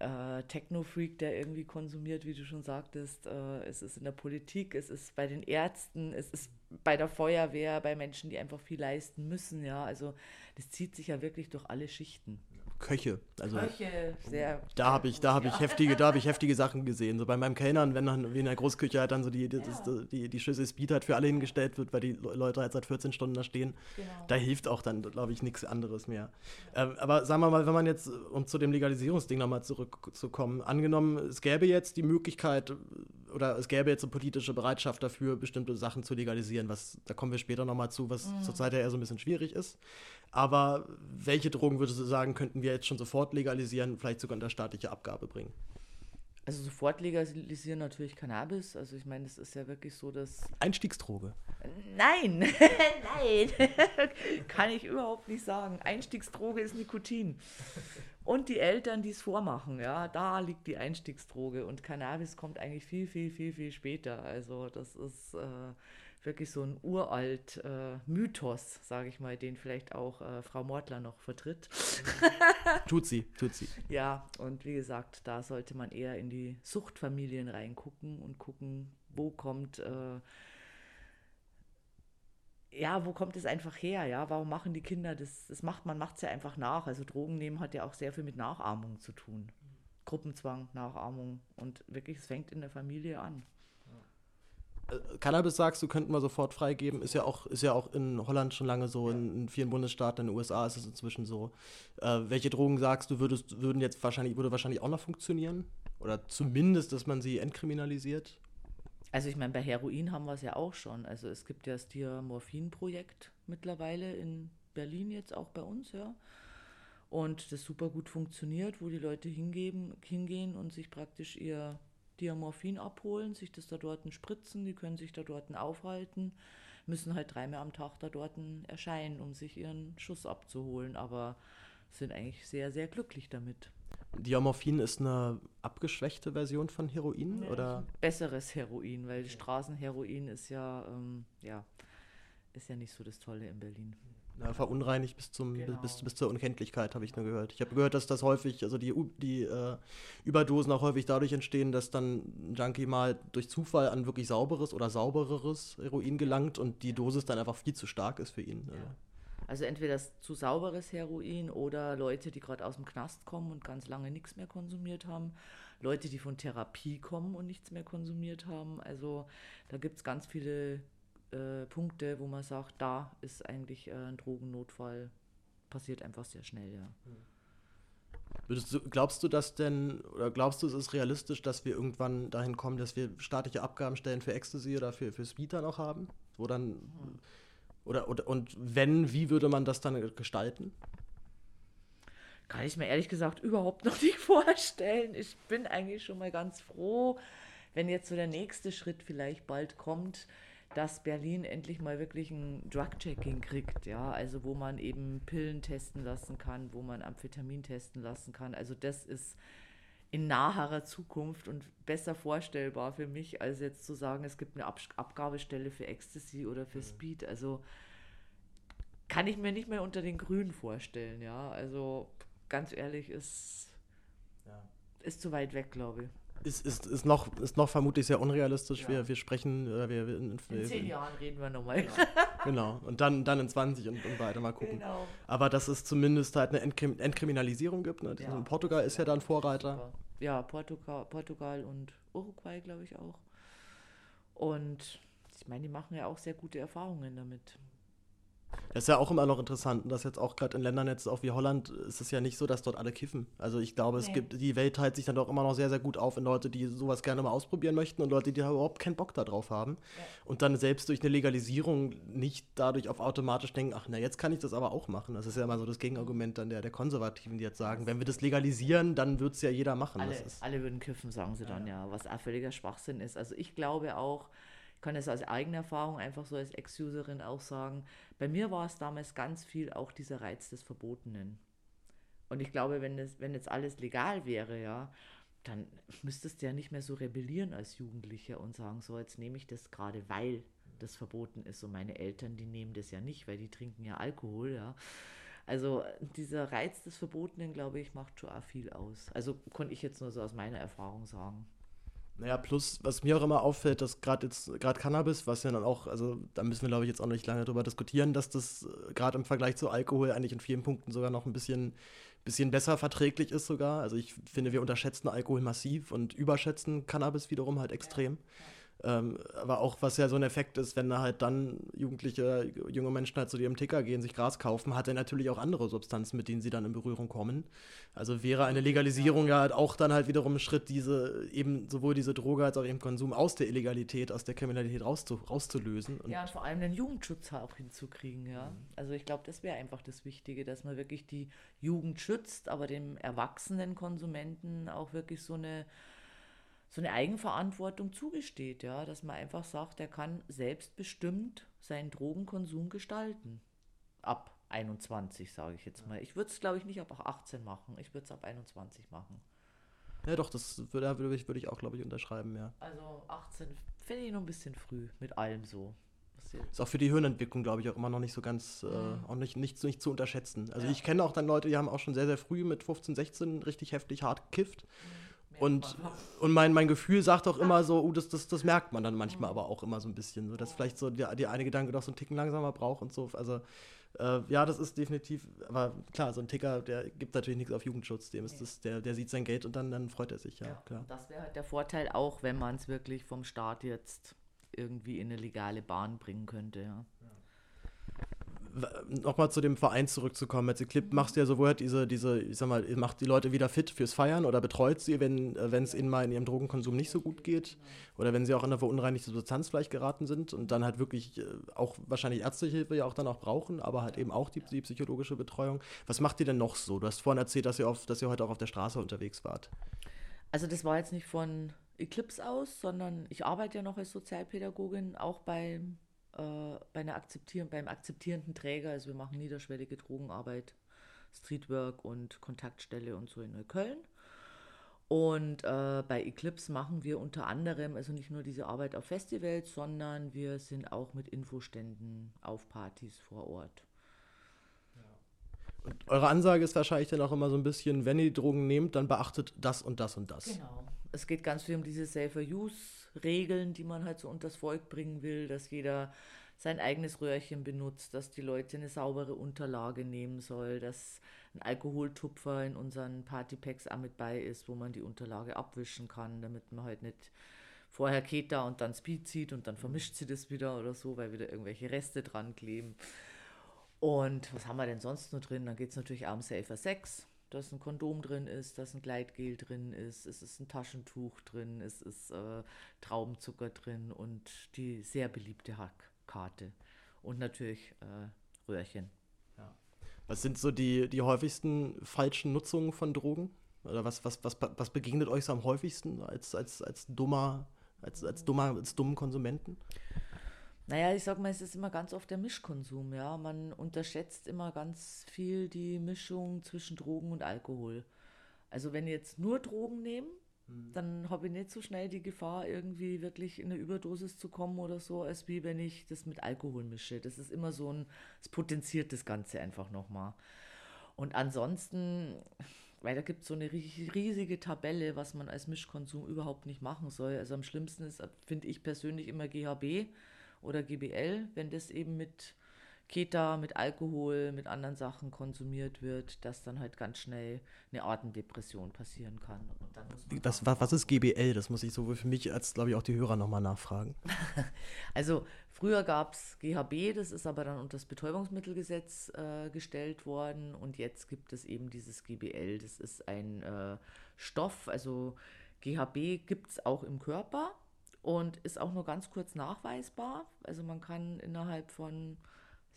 äh, Techno-Freak, der irgendwie konsumiert, wie du schon sagtest. Äh, es ist in der Politik, es ist bei den Ärzten, es ist bei der Feuerwehr, bei Menschen, die einfach viel leisten müssen. Ja, also das zieht sich ja wirklich durch alle Schichten. Köche. Also Köche, sehr. Da habe ich, da habe ich heftige, da habe ich heftige Sachen gesehen. So bei meinem Kellnern, wenn dann wie in der Großküche halt dann so die, die, ja. das, die, die Schüssel Speed halt für alle hingestellt wird, weil die Leute halt seit 14 Stunden da stehen, genau. da hilft auch dann, glaube ich, nichts anderes mehr. Ja. Ähm, aber sagen wir mal, wenn man jetzt, um zu dem Legalisierungsding nochmal zurückzukommen, angenommen, es gäbe jetzt die Möglichkeit oder es gäbe jetzt eine politische Bereitschaft dafür, bestimmte Sachen zu legalisieren, was, da kommen wir später nochmal zu, was mhm. zurzeit ja eher so ein bisschen schwierig ist. Aber welche Drogen würdest du sagen, könnten wir jetzt schon sofort legalisieren, vielleicht sogar unter staatliche Abgabe bringen? Also sofort legalisieren natürlich Cannabis. Also ich meine, es ist ja wirklich so, dass. Einstiegsdroge. Nein, nein, kann ich überhaupt nicht sagen. Einstiegsdroge ist Nikotin. Und die Eltern, die es vormachen, ja, da liegt die Einstiegsdroge. Und Cannabis kommt eigentlich viel, viel, viel, viel später. Also das ist. Äh, wirklich so ein uralt äh, Mythos, sage ich mal, den vielleicht auch äh, Frau Mortler noch vertritt. tut sie, tut sie. Ja, und wie gesagt, da sollte man eher in die Suchtfamilien reingucken und gucken, wo kommt äh, ja, wo kommt es einfach her? Ja, warum machen die Kinder das? Das macht man macht es ja einfach nach. Also Drogen nehmen hat ja auch sehr viel mit Nachahmung zu tun. Gruppenzwang, Nachahmung und wirklich, es fängt in der Familie an. Cannabis sagst du, könnten wir sofort freigeben. Ist ja auch, ist ja auch in Holland schon lange so, in, in vielen Bundesstaaten, in den USA ist es inzwischen so. Äh, welche Drogen sagst du, würdest, würden jetzt wahrscheinlich, würde wahrscheinlich auch noch funktionieren? Oder zumindest, dass man sie entkriminalisiert? Also ich meine, bei Heroin haben wir es ja auch schon. Also es gibt ja das Diamorphin-Projekt mittlerweile in Berlin jetzt auch bei uns, ja. Und das super gut funktioniert, wo die Leute hingeben, hingehen und sich praktisch ihr Diamorphin abholen, sich das da dort spritzen, die können sich da dort aufhalten, müssen halt dreimal am Tag da dort erscheinen, um sich ihren Schuss abzuholen, aber sind eigentlich sehr, sehr glücklich damit. Diamorphin ist eine abgeschwächte Version von Heroin? Ja, oder? Besseres Heroin, weil Straßenheroin ist ja, ähm, ja, ist ja nicht so das Tolle in Berlin. Ja, verunreinigt bis, zum, genau. bis, bis zur Unkenntlichkeit, habe ich nur gehört. Ich habe gehört, dass das häufig, also die, die äh, Überdosen auch häufig dadurch entstehen, dass dann ein Junkie mal durch Zufall an wirklich sauberes oder saubereres Heroin gelangt und die Dosis dann einfach viel zu stark ist für ihn. Ja. Also. also entweder das zu sauberes Heroin oder Leute, die gerade aus dem Knast kommen und ganz lange nichts mehr konsumiert haben. Leute, die von Therapie kommen und nichts mehr konsumiert haben. Also da gibt es ganz viele äh, Punkte, wo man sagt, da ist eigentlich äh, ein Drogennotfall, passiert einfach sehr schnell, ja. Du, glaubst du das denn, oder glaubst du, es ist realistisch, dass wir irgendwann dahin kommen, dass wir staatliche Abgabenstellen für Ecstasy oder für, für Speed dann auch haben? Wo dann, mhm. oder, oder, und wenn, wie würde man das dann gestalten? Kann ich mir ehrlich gesagt überhaupt noch nicht vorstellen. Ich bin eigentlich schon mal ganz froh, wenn jetzt so der nächste Schritt vielleicht bald kommt, dass Berlin endlich mal wirklich ein Drug-Checking kriegt, ja, also wo man eben Pillen testen lassen kann, wo man Amphetamin testen lassen kann. Also das ist in naherer Zukunft und besser vorstellbar für mich, als jetzt zu sagen, es gibt eine Ab Abgabestelle für Ecstasy oder für Speed. Also kann ich mir nicht mehr unter den Grünen vorstellen, ja. Also ganz ehrlich, ist, ja. ist zu weit weg, glaube ich ist, ist, ist, noch, ist noch vermutlich sehr unrealistisch. Ja. Wir, wir sprechen. Äh, wir, wir, in, in zehn Jahren reden wir nochmal. Genau. genau. Und dann, dann in 20 und, und weiter mal gucken. Genau. Aber dass es zumindest halt eine Entkrim Entkriminalisierung gibt. Ne? Ja. Portugal ist ja dann Vorreiter. Ja, Portugal, Portugal und Uruguay, glaube ich auch. Und ich meine, die machen ja auch sehr gute Erfahrungen damit. Das ist ja auch immer noch interessant, dass jetzt auch gerade in Ländern jetzt auch wie Holland ist es ja nicht so, dass dort alle kiffen. Also ich glaube, nee. es gibt, die Welt teilt sich dann doch immer noch sehr, sehr gut auf in Leute, die sowas gerne mal ausprobieren möchten und Leute, die da überhaupt keinen Bock darauf haben. Ja. Und dann selbst durch eine Legalisierung nicht dadurch auf automatisch denken, ach na, jetzt kann ich das aber auch machen. Das ist ja immer so das Gegenargument dann der, der Konservativen, die jetzt sagen, wenn wir das legalisieren, dann wird es ja jeder machen. Alle, alle würden kiffen, sagen sie dann ja, was auch völliger Schwachsinn ist. Also ich glaube auch, kann es aus eigener Erfahrung einfach so als Ex-Userin auch sagen, bei mir war es damals ganz viel auch dieser Reiz des Verbotenen. Und ich glaube, wenn, das, wenn jetzt alles legal wäre, ja, dann müsstest du ja nicht mehr so rebellieren als Jugendlicher und sagen, so, jetzt nehme ich das gerade, weil das verboten ist. Und meine Eltern, die nehmen das ja nicht, weil die trinken ja Alkohol, ja. Also dieser Reiz des Verbotenen, glaube ich, macht schon auch viel aus. Also konnte ich jetzt nur so aus meiner Erfahrung sagen. Naja, plus, was mir auch immer auffällt, dass gerade jetzt, gerade Cannabis, was ja dann auch, also da müssen wir, glaube ich, jetzt auch nicht lange drüber diskutieren, dass das äh, gerade im Vergleich zu Alkohol eigentlich in vielen Punkten sogar noch ein bisschen, bisschen besser verträglich ist sogar. Also ich finde, wir unterschätzen Alkohol massiv und überschätzen Cannabis wiederum halt extrem. Ja. Ähm, aber auch, was ja so ein Effekt ist, wenn da halt dann Jugendliche, junge Menschen halt zu ihrem Ticker gehen, sich Gras kaufen, hat er natürlich auch andere Substanzen, mit denen sie dann in Berührung kommen. Also wäre eine Legalisierung ja, halt auch dann halt wiederum ein Schritt, diese eben sowohl diese Droge als auch eben Konsum aus der Illegalität, aus der Kriminalität rauszu rauszulösen. Und ja, und vor allem den Jugendschutz auch hinzukriegen, ja. Mhm. Also ich glaube, das wäre einfach das Wichtige, dass man wirklich die Jugend schützt, aber dem erwachsenen Konsumenten auch wirklich so eine so eine Eigenverantwortung zugesteht, ja, dass man einfach sagt, er kann selbstbestimmt seinen Drogenkonsum gestalten. Ab 21, sage ich jetzt mal. Ich würde es, glaube ich, nicht ab 18 machen. Ich würde es ab 21 machen. Ja, doch, das würde, würde, ich, würde ich auch, glaube ich, unterschreiben, ja. Also 18 finde ich noch ein bisschen früh mit allem so. Ist auch für die Hirnentwicklung, glaube ich, auch immer noch nicht so ganz, äh, mhm. äh, auch nicht, nicht, nicht zu unterschätzen. Also ja. ich kenne auch dann Leute, die haben auch schon sehr, sehr früh mit 15, 16 richtig heftig hart gekifft. Mhm Und, und mein, mein Gefühl sagt auch immer so, uh, das, das, das merkt man dann manchmal aber auch immer so ein bisschen, so, dass vielleicht so der, der eine Gedanke doch so einen Ticken langsamer braucht und so. Also äh, ja, das ist definitiv, aber klar, so ein Ticker, der gibt natürlich nichts auf Jugendschutz, dem ist das, der, der sieht sein Geld und dann, dann freut er sich, ja, ja klar. Das wäre halt der Vorteil auch, wenn man es wirklich vom Staat jetzt irgendwie in eine legale Bahn bringen könnte, ja nochmal zu dem Verein zurückzukommen. Als Clip machst du ja sowohl diese, diese, ich sag mal, macht die Leute wieder fit fürs Feiern oder betreut sie, wenn äh, es ihnen mal in ihrem Drogenkonsum nicht so gut geht oder wenn sie auch in eine verunreinigte Substanz vielleicht geraten sind und dann halt wirklich äh, auch wahrscheinlich ärztliche Hilfe ja auch dann auch brauchen, aber halt eben auch die, die psychologische Betreuung. Was macht ihr denn noch so? Du hast vorhin erzählt, dass ihr, auf, dass ihr heute auch auf der Straße unterwegs wart. Also das war jetzt nicht von Eclipse aus, sondern ich arbeite ja noch als Sozialpädagogin, auch beim äh, bei einer akzeptieren, beim akzeptierenden Träger. Also wir machen niederschwellige Drogenarbeit, Streetwork und Kontaktstelle und so in Neukölln. Und äh, bei Eclipse machen wir unter anderem also nicht nur diese Arbeit auf Festivals, sondern wir sind auch mit Infoständen auf Partys vor Ort. Und eure Ansage ist wahrscheinlich dann auch immer so ein bisschen, wenn ihr die Drogen nehmt, dann beachtet das und das und das. Genau. Es geht ganz viel um diese Safer Use Regeln, die man halt so unters Volk bringen will, dass jeder sein eigenes Röhrchen benutzt, dass die Leute eine saubere Unterlage nehmen soll, dass ein Alkoholtupfer in unseren Partypacks auch mit bei ist, wo man die Unterlage abwischen kann, damit man halt nicht vorher Keta und dann Speed zieht und dann vermischt sie das wieder oder so, weil wieder irgendwelche Reste dran kleben. Und was haben wir denn sonst noch drin? Dann geht es natürlich auch um Safer Sex dass ein Kondom drin ist, dass ein Gleitgel drin ist, es ist ein Taschentuch drin, es ist äh, Traubenzucker drin und die sehr beliebte Hackkarte und natürlich äh, Röhrchen. Ja. Was sind so die, die häufigsten falschen Nutzungen von Drogen? Oder was, was, was, was begegnet euch so am häufigsten als, als, als dummer, als, als dummer, als dummen Konsumenten? Naja, ich sag mal, es ist immer ganz oft der Mischkonsum, ja. Man unterschätzt immer ganz viel die Mischung zwischen Drogen und Alkohol. Also wenn ich jetzt nur Drogen nehme, mhm. dann habe ich nicht so schnell die Gefahr, irgendwie wirklich in eine Überdosis zu kommen oder so, als wie wenn ich das mit Alkohol mische. Das ist immer so ein, es potenziert das Ganze einfach nochmal. Und ansonsten, weil da gibt es so eine riesige Tabelle, was man als Mischkonsum überhaupt nicht machen soll. Also am schlimmsten ist, finde ich persönlich immer GHB oder GBL, wenn das eben mit Keta, mit Alkohol, mit anderen Sachen konsumiert wird, dass dann halt ganz schnell eine Atemdepression passieren kann. das, was ist GBL? Das muss ich sowohl für mich als, glaube ich, auch die Hörer nochmal nachfragen. also früher gab es GHB, das ist aber dann unter das Betäubungsmittelgesetz äh, gestellt worden und jetzt gibt es eben dieses GBL. Das ist ein äh, Stoff, also GHB gibt es auch im Körper und ist auch nur ganz kurz nachweisbar. Also man kann innerhalb von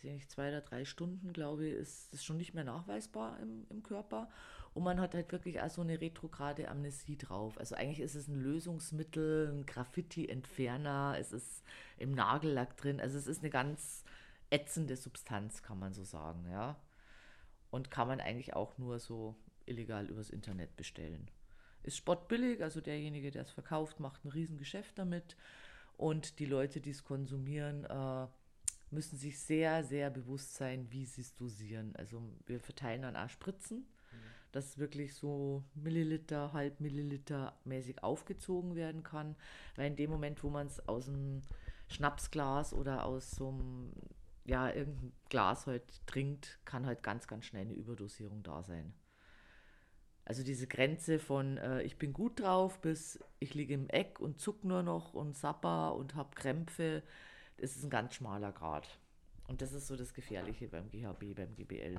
nicht, zwei oder drei Stunden, glaube ich, ist das schon nicht mehr nachweisbar im, im Körper. Und man hat halt wirklich auch so eine retrograde Amnesie drauf. Also eigentlich ist es ein Lösungsmittel, ein Graffiti-Entferner, es ist im Nagellack drin. Also es ist eine ganz ätzende Substanz, kann man so sagen, ja. Und kann man eigentlich auch nur so illegal übers Internet bestellen ist spottbillig, also derjenige, der es verkauft, macht ein Riesengeschäft damit. Und die Leute, die es konsumieren, äh, müssen sich sehr, sehr bewusst sein, wie sie es dosieren. Also wir verteilen dann auch Spritzen, mhm. dass wirklich so Milliliter, halb Milliliter mäßig aufgezogen werden kann. Weil in dem Moment, wo man es aus einem Schnapsglas oder aus so einem, ja, irgendein Glas halt trinkt, kann halt ganz, ganz schnell eine Überdosierung da sein. Also diese Grenze von äh, ich bin gut drauf bis ich liege im Eck und zuck nur noch und sapper und habe Krämpfe, das ist ein ganz schmaler Grad. Und das ist so das Gefährliche beim GHB, beim GBL.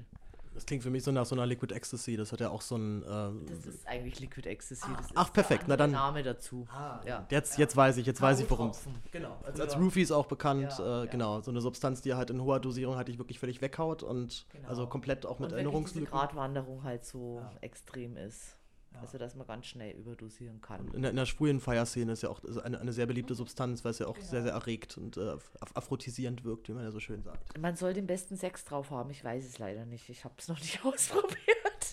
Das klingt für mich so nach so einer Liquid Ecstasy. Das hat ja auch so ein. Äh, das ist eigentlich Liquid Ecstasy. Ah, ach, perfekt. Na dann. Name dazu. Ah, ja. Jetzt, jetzt weiß ich, jetzt weiß ich, worum es. Genau. Als, als Roofies auch bekannt. Ja, äh, ja. Genau. So eine Substanz, die halt in hoher Dosierung halt dich wirklich völlig weghaut und genau. also komplett auch mit Erinnerungslücken. Die Gratwanderung halt so ja. extrem ist. Also, dass man ganz schnell überdosieren kann. In der, in der schwulen Feierszene ist ja auch eine, eine sehr beliebte Substanz, weil es ja auch genau. sehr, sehr erregt und äh, aphrodisierend wirkt, wie man ja so schön sagt. Man soll den besten Sex drauf haben. Ich weiß es leider nicht. Ich habe es noch nicht ausprobiert.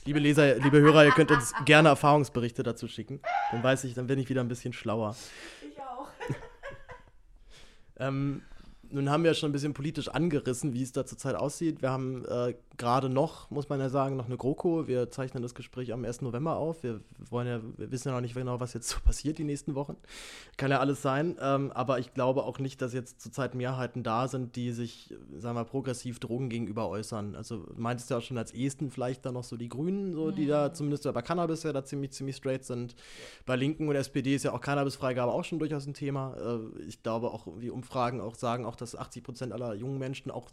Liebe Leser, liebe Hörer, ihr könnt uns gerne Erfahrungsberichte dazu schicken. Dann weiß ich, dann bin ich wieder ein bisschen schlauer. Ich auch. ähm, nun haben wir ja schon ein bisschen politisch angerissen, wie es da zurzeit aussieht. Wir haben äh, gerade noch, muss man ja sagen, noch eine GroKo. Wir zeichnen das Gespräch am 1. November auf. Wir wollen ja, wir wissen ja noch nicht genau, was jetzt so passiert die nächsten Wochen. Kann ja alles sein. Ähm, aber ich glaube auch nicht, dass jetzt zurzeit Mehrheiten da sind, die sich, sagen wir, progressiv Drogen gegenüber äußern. Also meintest du ja auch schon als ehesten vielleicht dann noch so die Grünen, so, die da mhm. zumindest bei Cannabis ja da ziemlich, ziemlich straight sind. Bei Linken und SPD ist ja auch Cannabisfreigabe auch schon durchaus ein Thema. Äh, ich glaube auch, wie Umfragen auch sagen, auch dass 80 Prozent aller jungen Menschen auch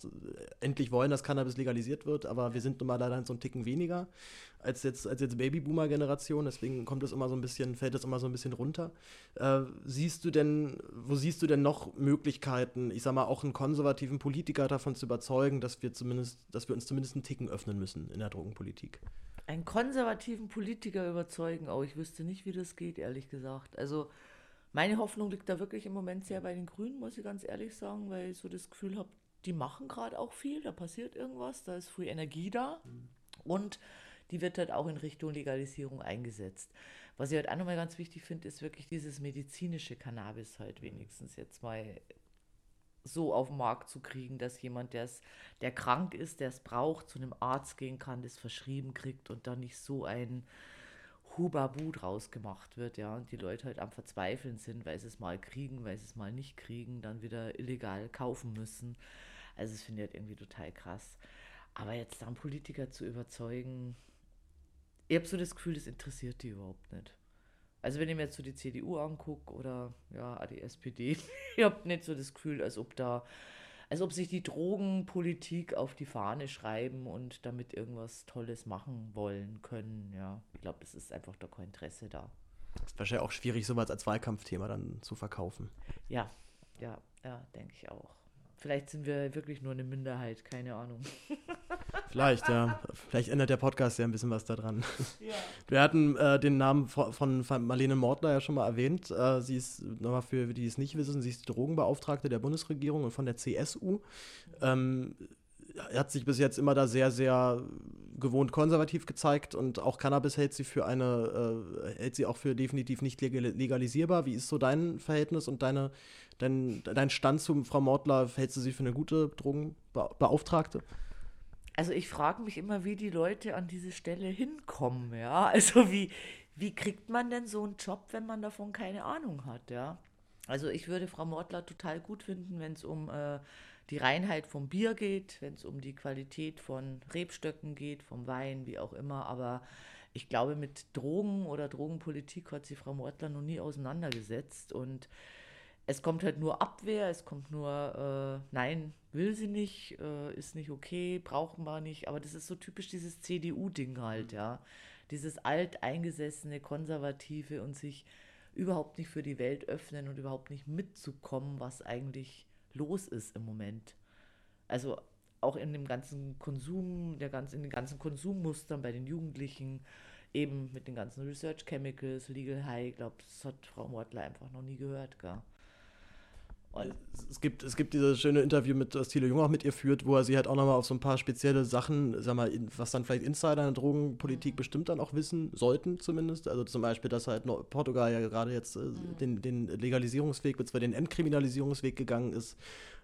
endlich wollen, dass Cannabis legalisiert wird, aber wir sind nun mal leider so ein Ticken weniger als jetzt, als jetzt Babyboomer-Generation, deswegen kommt es immer so ein bisschen, fällt es immer so ein bisschen runter. Äh, siehst du denn, wo siehst du denn noch Möglichkeiten, ich sag mal, auch einen konservativen Politiker davon zu überzeugen, dass wir zumindest, dass wir uns zumindest einen Ticken öffnen müssen in der Drogenpolitik? Einen konservativen Politiker überzeugen, oh, ich wüsste nicht, wie das geht, ehrlich gesagt. Also meine Hoffnung liegt da wirklich im Moment sehr bei den Grünen, muss ich ganz ehrlich sagen, weil ich so das Gefühl habe, die machen gerade auch viel, da passiert irgendwas, da ist früh Energie da mhm. und die wird halt auch in Richtung Legalisierung eingesetzt. Was ich halt auch nochmal ganz wichtig finde, ist wirklich dieses medizinische Cannabis halt wenigstens jetzt mal so auf den Markt zu kriegen, dass jemand, der's, der krank ist, der es braucht, zu einem Arzt gehen kann, das verschrieben kriegt und dann nicht so ein Hubabu draus gemacht wird, ja, und die Leute halt am Verzweifeln sind, weil sie es mal kriegen, weil sie es mal nicht kriegen, dann wieder illegal kaufen müssen. Also das finde ich halt irgendwie total krass. Aber jetzt dann Politiker zu überzeugen, ich habe so das Gefühl, das interessiert die überhaupt nicht. Also wenn ich mir jetzt so die CDU angucke oder ja, die SPD, ich habe nicht so das Gefühl, als ob da, als ob sich die Drogenpolitik auf die Fahne schreiben und damit irgendwas Tolles machen wollen können. Ja, ich glaube, es ist einfach da kein Interesse da. Das ist wahrscheinlich auch schwierig, sowas als Wahlkampfthema dann zu verkaufen. Ja, ja, ja, denke ich auch. Vielleicht sind wir wirklich nur eine Minderheit, keine Ahnung. Vielleicht, ja. Vielleicht ändert der Podcast ja ein bisschen was daran. Ja. Wir hatten äh, den Namen von, von, Marlene Mortler ja schon mal erwähnt. Äh, sie ist, nochmal für die es nicht wissen, sie ist die Drogenbeauftragte der Bundesregierung und von der CSU. Ähm, hat sich bis jetzt immer da sehr, sehr gewohnt konservativ gezeigt und auch Cannabis hält sie für eine, äh, hält sie auch für definitiv nicht legalisierbar. Wie ist so dein Verhältnis und deine, dein, dein Stand zu Frau Mortler? Hältst du sie für eine gute Drogenbeauftragte? Also ich frage mich immer, wie die Leute an diese Stelle hinkommen, ja. Also wie, wie kriegt man denn so einen Job, wenn man davon keine Ahnung hat, ja? Also ich würde Frau Mortler total gut finden, wenn es um äh, die Reinheit vom Bier geht, wenn es um die Qualität von Rebstöcken geht, vom Wein, wie auch immer. Aber ich glaube, mit Drogen oder Drogenpolitik hat sich Frau Mortler noch nie auseinandergesetzt. Und es kommt halt nur Abwehr, es kommt nur, äh, nein, will sie nicht, äh, ist nicht okay, brauchen wir nicht. Aber das ist so typisch dieses CDU-Ding halt, ja. Dieses alteingesessene, konservative und sich überhaupt nicht für die Welt öffnen und überhaupt nicht mitzukommen, was eigentlich los ist im Moment. Also auch in dem ganzen Konsum, der ganz, in den ganzen Konsummustern bei den Jugendlichen, eben mit den ganzen Research Chemicals, Legal High, ich glaube, das hat Frau Mortler einfach noch nie gehört, gar. Und es gibt, es gibt dieses schöne Interview mit, das Thilo Jung auch mit ihr führt, wo er sie halt auch nochmal auf so ein paar spezielle Sachen, sag mal, was dann vielleicht Insider in der Drogenpolitik bestimmt dann auch wissen sollten, zumindest. Also zum Beispiel, dass halt Portugal ja gerade jetzt äh, mhm. den, den Legalisierungsweg, beziehungsweise den Entkriminalisierungsweg gegangen ist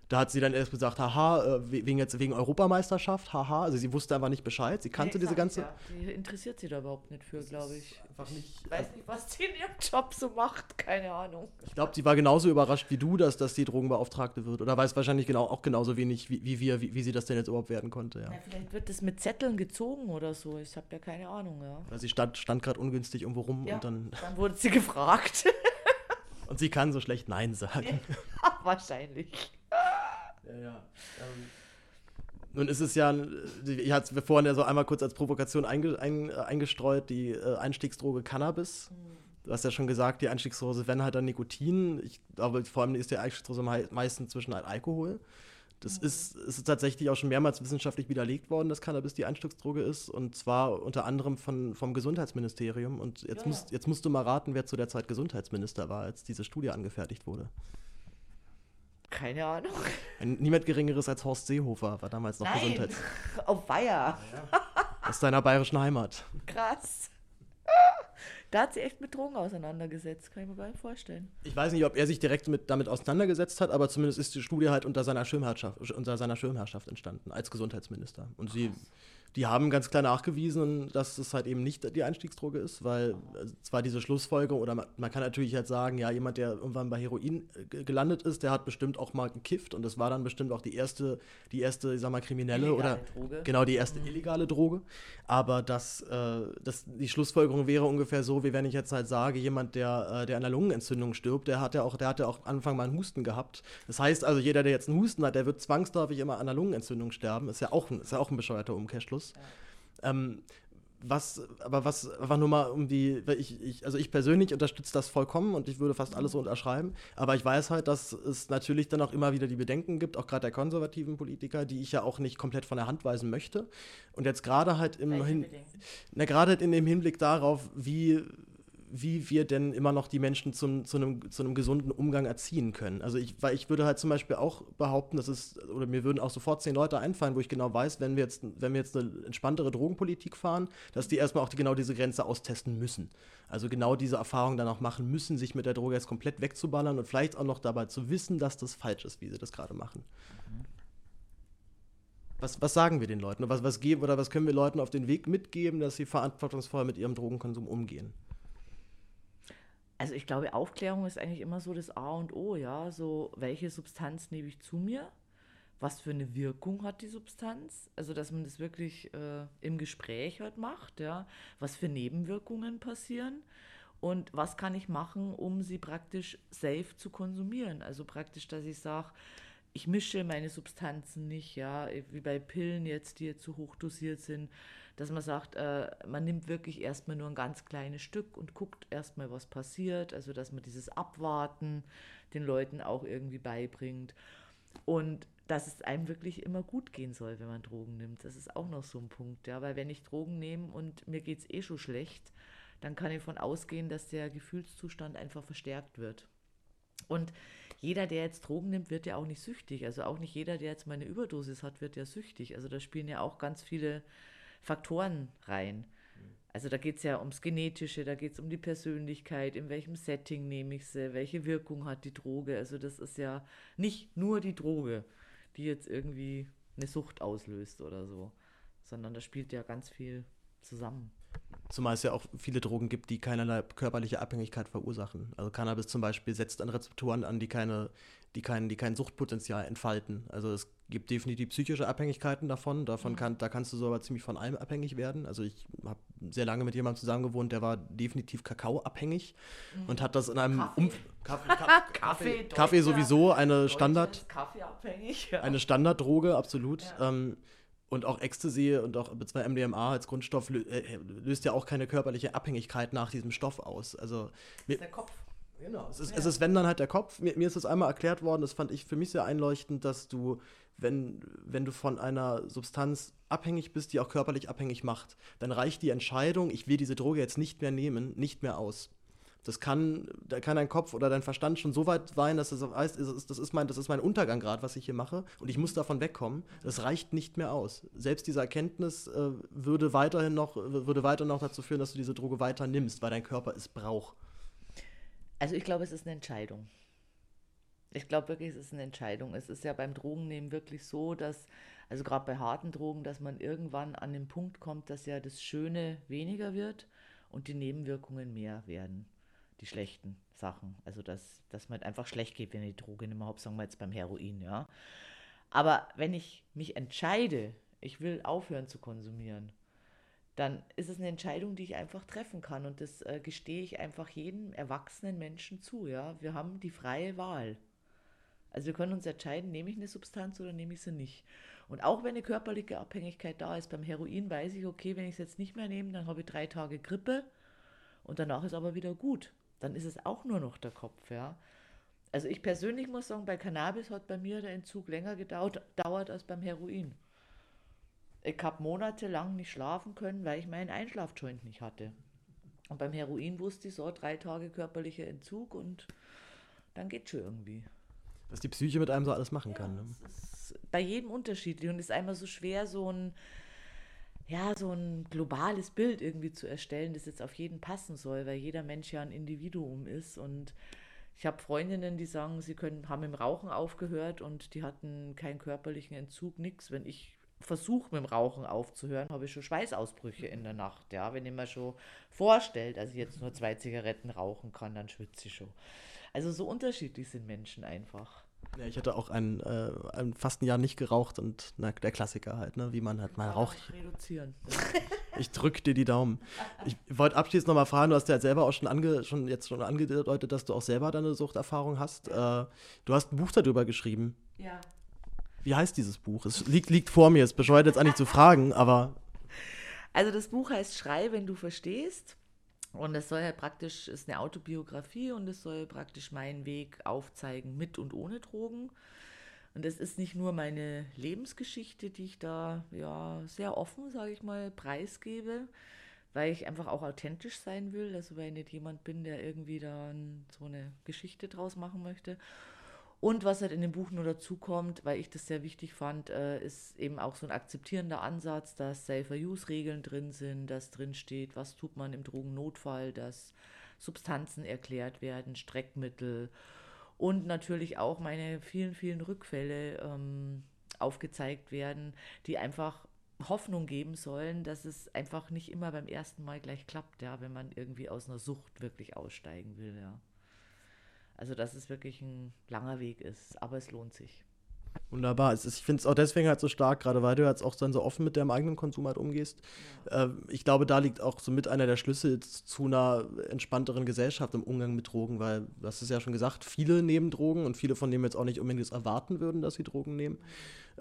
da hat sie dann erst gesagt, haha, äh, wegen jetzt wegen Europameisterschaft, haha. Also sie wusste einfach nicht Bescheid. Sie kannte nee, diese ganze. Ja. Die interessiert sie da überhaupt nicht für, glaube ich. Einfach nicht. Ich weiß nicht, was sie in ihrem Job so macht, keine Ahnung. Ich glaube, sie war genauso überrascht wie du, dass, dass die Drogenbeauftragte wird. Oder weiß wahrscheinlich genau auch genauso wenig wie, wie wir, wie, wie, sie das denn jetzt überhaupt werden konnte. Ja. ja vielleicht wird das mit Zetteln gezogen oder so. Ich habe ja keine Ahnung, ja. Oder sie stand, stand gerade ungünstig irgendwo rum ja, und dann. Dann wurde sie gefragt. und sie kann so schlecht Nein sagen. Ja, wahrscheinlich. Ja, ja. Ähm, nun ist es ja, ich hatte es vorhin ja so einmal kurz als Provokation einge, ein, eingestreut, die äh, Einstiegsdroge Cannabis. Mhm. Du hast ja schon gesagt, die Einstiegsdose, wenn halt dann Nikotin. Ich glaube, vor allem ist die Einstiegsdose meistens zwischen halt Alkohol. Das mhm. ist, ist tatsächlich auch schon mehrmals wissenschaftlich widerlegt worden, dass Cannabis die Einstiegsdroge ist. Und zwar unter anderem von, vom Gesundheitsministerium. Und jetzt, ja. musst, jetzt musst du mal raten, wer zu der Zeit Gesundheitsminister war, als diese Studie angefertigt wurde. Keine Ahnung. niemand Geringeres als Horst Seehofer war damals noch Nein. Gesundheits. Auf Weiher. Aus deiner bayerischen Heimat. Krass. Da hat sie echt mit Drogen auseinandergesetzt, kann ich mir gar nicht vorstellen. Ich weiß nicht, ob er sich direkt mit, damit auseinandergesetzt hat, aber zumindest ist die Studie halt unter seiner Schirmherrschaft, unter seiner Schirmherrschaft entstanden, als Gesundheitsminister. Und sie die haben ganz klar nachgewiesen, dass es halt eben nicht die Einstiegsdroge ist, weil äh, zwar diese Schlussfolgerung, oder man, man, kann natürlich halt sagen, ja, jemand, der irgendwann bei Heroin äh, gelandet ist, der hat bestimmt auch mal gekifft und das war dann bestimmt auch die erste, die erste, ich sag mal, kriminelle illegale oder Droge. genau die erste mhm. illegale Droge. Aber das, äh, das, die Schlussfolgerung wäre ungefähr so, wie wenn ich jetzt halt sage, jemand, der, äh, der an einer Lungenentzündung stirbt, der hat ja auch, der hat ja auch Anfang mal einen Husten gehabt. Das heißt also, jeder, der jetzt einen Husten hat, der wird zwangsläufig immer an einer Lungenentzündung sterben. Ist ja auch ein, ist ja auch ein bescheuerter Umkehrschluss. Ja. Ähm, was, aber was, einfach nur mal um die, ich, ich, also ich persönlich unterstütze das vollkommen und ich würde fast alles so unterschreiben, aber ich weiß halt, dass es natürlich dann auch immer wieder die Bedenken gibt, auch gerade der konservativen Politiker, die ich ja auch nicht komplett von der Hand weisen möchte. Und jetzt gerade halt im Hin, na, gerade halt in dem Hinblick darauf, wie, wie wir denn immer noch die Menschen zum, zu, einem, zu einem gesunden Umgang erziehen können. Also ich, weil ich würde halt zum Beispiel auch behaupten, dass es, oder mir würden auch sofort zehn Leute einfallen, wo ich genau weiß, wenn wir jetzt, wenn wir jetzt eine entspanntere Drogenpolitik fahren, dass die erstmal auch die, genau diese Grenze austesten müssen. Also genau diese Erfahrung dann auch machen müssen, sich mit der Droge jetzt komplett wegzuballern und vielleicht auch noch dabei zu wissen, dass das falsch ist, wie sie das gerade machen. Mhm. Was, was, sagen wir den Leuten? Was, was geben oder was können wir Leuten auf den Weg mitgeben, dass sie verantwortungsvoll mit ihrem Drogenkonsum umgehen? Also ich glaube, Aufklärung ist eigentlich immer so das A und O, ja. So, welche Substanz nehme ich zu mir? Was für eine Wirkung hat die Substanz? Also, dass man das wirklich äh, im Gespräch halt macht, ja. Was für Nebenwirkungen passieren? Und was kann ich machen, um sie praktisch safe zu konsumieren? Also praktisch, dass ich sage, ich mische meine Substanzen nicht, ja, wie bei Pillen jetzt, die jetzt zu hoch dosiert sind dass man sagt, äh, man nimmt wirklich erstmal nur ein ganz kleines Stück und guckt erstmal, was passiert. Also, dass man dieses Abwarten den Leuten auch irgendwie beibringt. Und dass es einem wirklich immer gut gehen soll, wenn man Drogen nimmt. Das ist auch noch so ein Punkt, ja, weil wenn ich Drogen nehme und mir geht es eh schon schlecht, dann kann ich davon ausgehen, dass der Gefühlszustand einfach verstärkt wird. Und jeder, der jetzt Drogen nimmt, wird ja auch nicht süchtig. Also auch nicht jeder, der jetzt mal eine Überdosis hat, wird ja süchtig. Also da spielen ja auch ganz viele Faktoren rein. Also da geht es ja ums Genetische, da geht es um die Persönlichkeit, in welchem Setting nehme ich sie, welche Wirkung hat die Droge. Also das ist ja nicht nur die Droge, die jetzt irgendwie eine Sucht auslöst oder so, sondern da spielt ja ganz viel zusammen. Zumal es ja auch viele Drogen gibt, die keinerlei körperliche Abhängigkeit verursachen. Also Cannabis zum Beispiel setzt an Rezeptoren an, die keine, die kein, die kein Suchtpotenzial entfalten. Also es gibt definitiv psychische Abhängigkeiten davon. Davon mhm. kann, da kannst du so aber ziemlich von allem abhängig werden. Also ich habe sehr lange mit jemandem zusammengewohnt, der war definitiv kakaoabhängig mhm. und hat das in einem Kaffee. Umf Kaffee, Kaffee, Kaffee, Kaffee, sowieso eine Standard Kaffeeabhängig, ja. eine Standarddroge absolut. Ja. Ähm, und auch Ecstasy und auch zwei MDMA als Grundstoff äh, löst ja auch keine körperliche Abhängigkeit nach diesem Stoff aus. Also ist der Kopf. Genau, es ist, ja. es ist wenn dann halt der Kopf. Mir, mir ist das einmal erklärt worden, das fand ich für mich sehr einleuchtend, dass du, wenn, wenn du von einer Substanz abhängig bist, die auch körperlich abhängig macht, dann reicht die Entscheidung, ich will diese Droge jetzt nicht mehr nehmen, nicht mehr aus. Das kann, da kann dein Kopf oder dein Verstand schon so weit sein, dass es heißt, das ist mein, das ist mein Untergang gerade, was ich hier mache, und ich muss davon wegkommen. Das reicht nicht mehr aus. Selbst diese Erkenntnis äh, würde weiterhin noch, würde weiter noch dazu führen, dass du diese Droge weiter nimmst, weil dein Körper es braucht. Also ich glaube, es ist eine Entscheidung. Ich glaube wirklich, es ist eine Entscheidung. Es ist ja beim Drogennehmen wirklich so, dass, also gerade bei harten Drogen, dass man irgendwann an den Punkt kommt, dass ja das Schöne weniger wird und die Nebenwirkungen mehr werden die schlechten Sachen. Also, dass, dass man einfach schlecht geht, wenn ich die Droge nicht mehr habe, sagen wir jetzt beim Heroin, ja. Aber wenn ich mich entscheide, ich will aufhören zu konsumieren, dann ist es eine Entscheidung, die ich einfach treffen kann. Und das äh, gestehe ich einfach jedem erwachsenen Menschen zu, ja. Wir haben die freie Wahl. Also wir können uns entscheiden, nehme ich eine Substanz oder nehme ich sie nicht. Und auch wenn eine körperliche Abhängigkeit da ist, beim Heroin weiß ich, okay, wenn ich es jetzt nicht mehr nehme, dann habe ich drei Tage Grippe und danach ist aber wieder gut dann ist es auch nur noch der Kopf, ja. Also ich persönlich muss sagen, bei Cannabis hat bei mir der Entzug länger gedauert dauert als beim Heroin. Ich habe monatelang nicht schlafen können, weil ich meinen Einschlafjoint nicht hatte. Und beim Heroin wusste ich so, drei Tage körperlicher Entzug und dann geht schon irgendwie. Was die Psyche mit einem so alles machen ja, kann. Ne? ist bei jedem unterschiedlich und ist einmal so schwer, so ein ja, so ein globales Bild irgendwie zu erstellen, das jetzt auf jeden passen soll, weil jeder Mensch ja ein Individuum ist. Und ich habe Freundinnen, die sagen, sie können, haben im Rauchen aufgehört und die hatten keinen körperlichen Entzug, nichts. Wenn ich versuche, mit dem Rauchen aufzuhören, habe ich schon Schweißausbrüche in der Nacht. Ja, wenn ich mir schon vorstellt, dass ich jetzt nur zwei Zigaretten rauchen kann, dann schwitze ich schon. Also so unterschiedlich sind Menschen einfach. Ja, ich hatte auch ein, äh, ein, fast ein Jahr nicht geraucht und na, der Klassiker halt, ne? wie man halt mal raucht. Reduzieren. Ich drück dir die Daumen. Ich wollte abschließend nochmal fragen, du hast ja selber auch schon, ange, schon jetzt schon angedeutet, dass du auch selber deine Suchterfahrung hast. Äh, du hast ein Buch darüber geschrieben. Ja. Wie heißt dieses Buch? Es liegt, liegt vor mir, es bescheuert jetzt eigentlich zu fragen, aber. Also das Buch heißt Schrei, wenn du verstehst. Und es soll ja praktisch, ist eine Autobiografie und es soll praktisch meinen Weg aufzeigen mit und ohne Drogen. Und es ist nicht nur meine Lebensgeschichte, die ich da ja sehr offen, sage ich mal, preisgebe, weil ich einfach auch authentisch sein will, also weil ich nicht jemand bin, der irgendwie da so eine Geschichte draus machen möchte. Und was halt in dem Buch nur dazu kommt, weil ich das sehr wichtig fand, äh, ist eben auch so ein akzeptierender Ansatz, dass Safer-Use-Regeln drin sind, dass drin steht, was tut man im Drogennotfall, dass Substanzen erklärt werden, Streckmittel und natürlich auch meine vielen, vielen Rückfälle ähm, aufgezeigt werden, die einfach Hoffnung geben sollen, dass es einfach nicht immer beim ersten Mal gleich klappt, ja, wenn man irgendwie aus einer Sucht wirklich aussteigen will, ja. Also, dass es wirklich ein langer Weg ist, aber es lohnt sich. Wunderbar. Ist, ich finde es auch deswegen halt so stark, gerade weil du jetzt auch dann so offen mit deinem eigenen Konsum halt umgehst. Ja. Äh, ich glaube, da liegt auch so mit einer der Schlüssel zu einer entspannteren Gesellschaft im Umgang mit Drogen, weil, das ist ja schon gesagt, viele nehmen Drogen und viele von denen jetzt auch nicht unbedingt erwarten würden, dass sie Drogen nehmen.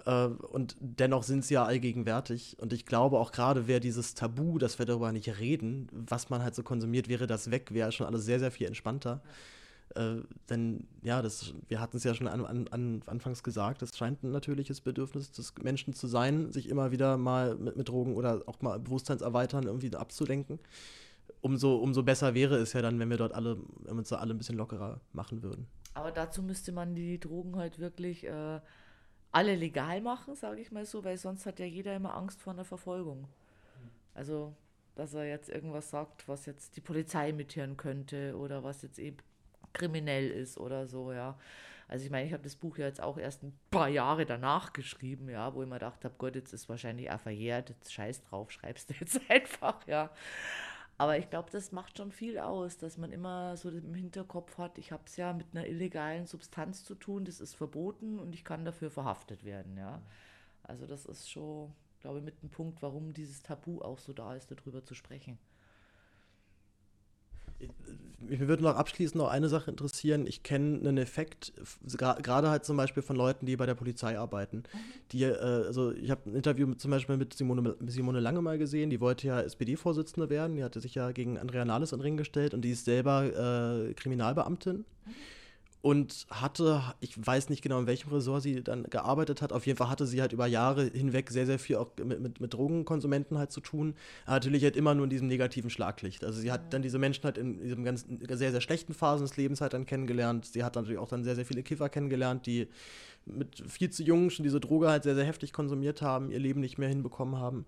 Äh, und dennoch sind sie ja allgegenwärtig. Und ich glaube auch gerade, wäre dieses Tabu, dass wir darüber nicht reden, was man halt so konsumiert, wäre das weg, wäre schon alles sehr, sehr viel entspannter. Ja äh, denn ja, das, wir hatten es ja schon an, an, an, anfangs gesagt, es scheint ein natürliches Bedürfnis des Menschen zu sein, sich immer wieder mal mit, mit Drogen oder auch mal Bewusstseinserweitern irgendwie abzulenken. Umso, umso besser wäre es ja dann, wenn wir dort alle, wenn wir uns da alle ein bisschen lockerer machen würden. Aber dazu müsste man die Drogen halt wirklich äh, alle legal machen, sage ich mal so, weil sonst hat ja jeder immer Angst vor einer Verfolgung. Also, dass er jetzt irgendwas sagt, was jetzt die Polizei mithören könnte oder was jetzt eben kriminell ist oder so, ja. Also ich meine, ich habe das Buch ja jetzt auch erst ein paar Jahre danach geschrieben, ja, wo ich mir gedacht habe, Gott, jetzt ist wahrscheinlich auch verjährt, jetzt scheiß drauf, schreibst du jetzt einfach, ja. Aber ich glaube, das macht schon viel aus, dass man immer so im Hinterkopf hat, ich habe es ja mit einer illegalen Substanz zu tun, das ist verboten und ich kann dafür verhaftet werden, ja. Also das ist schon, glaube ich, mit einem Punkt, warum dieses Tabu auch so da ist, darüber zu sprechen. Mich würde noch abschließend noch eine Sache interessieren. Ich kenne einen Effekt, gerade halt zum Beispiel von Leuten, die bei der Polizei arbeiten. Mhm. Die, äh, also ich habe ein Interview mit, zum Beispiel mit Simone, Simone Lange mal gesehen, die wollte ja SPD-Vorsitzende werden, die hatte sich ja gegen Andrea Nahles in den Ring gestellt und die ist selber äh, Kriminalbeamtin. Mhm und hatte, ich weiß nicht genau, in welchem Ressort sie dann gearbeitet hat, auf jeden Fall hatte sie halt über Jahre hinweg sehr, sehr viel auch mit, mit, mit Drogenkonsumenten halt zu tun, aber natürlich halt immer nur in diesem negativen Schlaglicht. Also sie hat dann diese Menschen halt in diesem ganzen, sehr, sehr schlechten Phasen des Lebens halt dann kennengelernt. Sie hat natürlich auch dann sehr, sehr viele Kiffer kennengelernt, die mit viel zu jung schon diese Droge halt sehr, sehr heftig konsumiert haben, ihr Leben nicht mehr hinbekommen haben.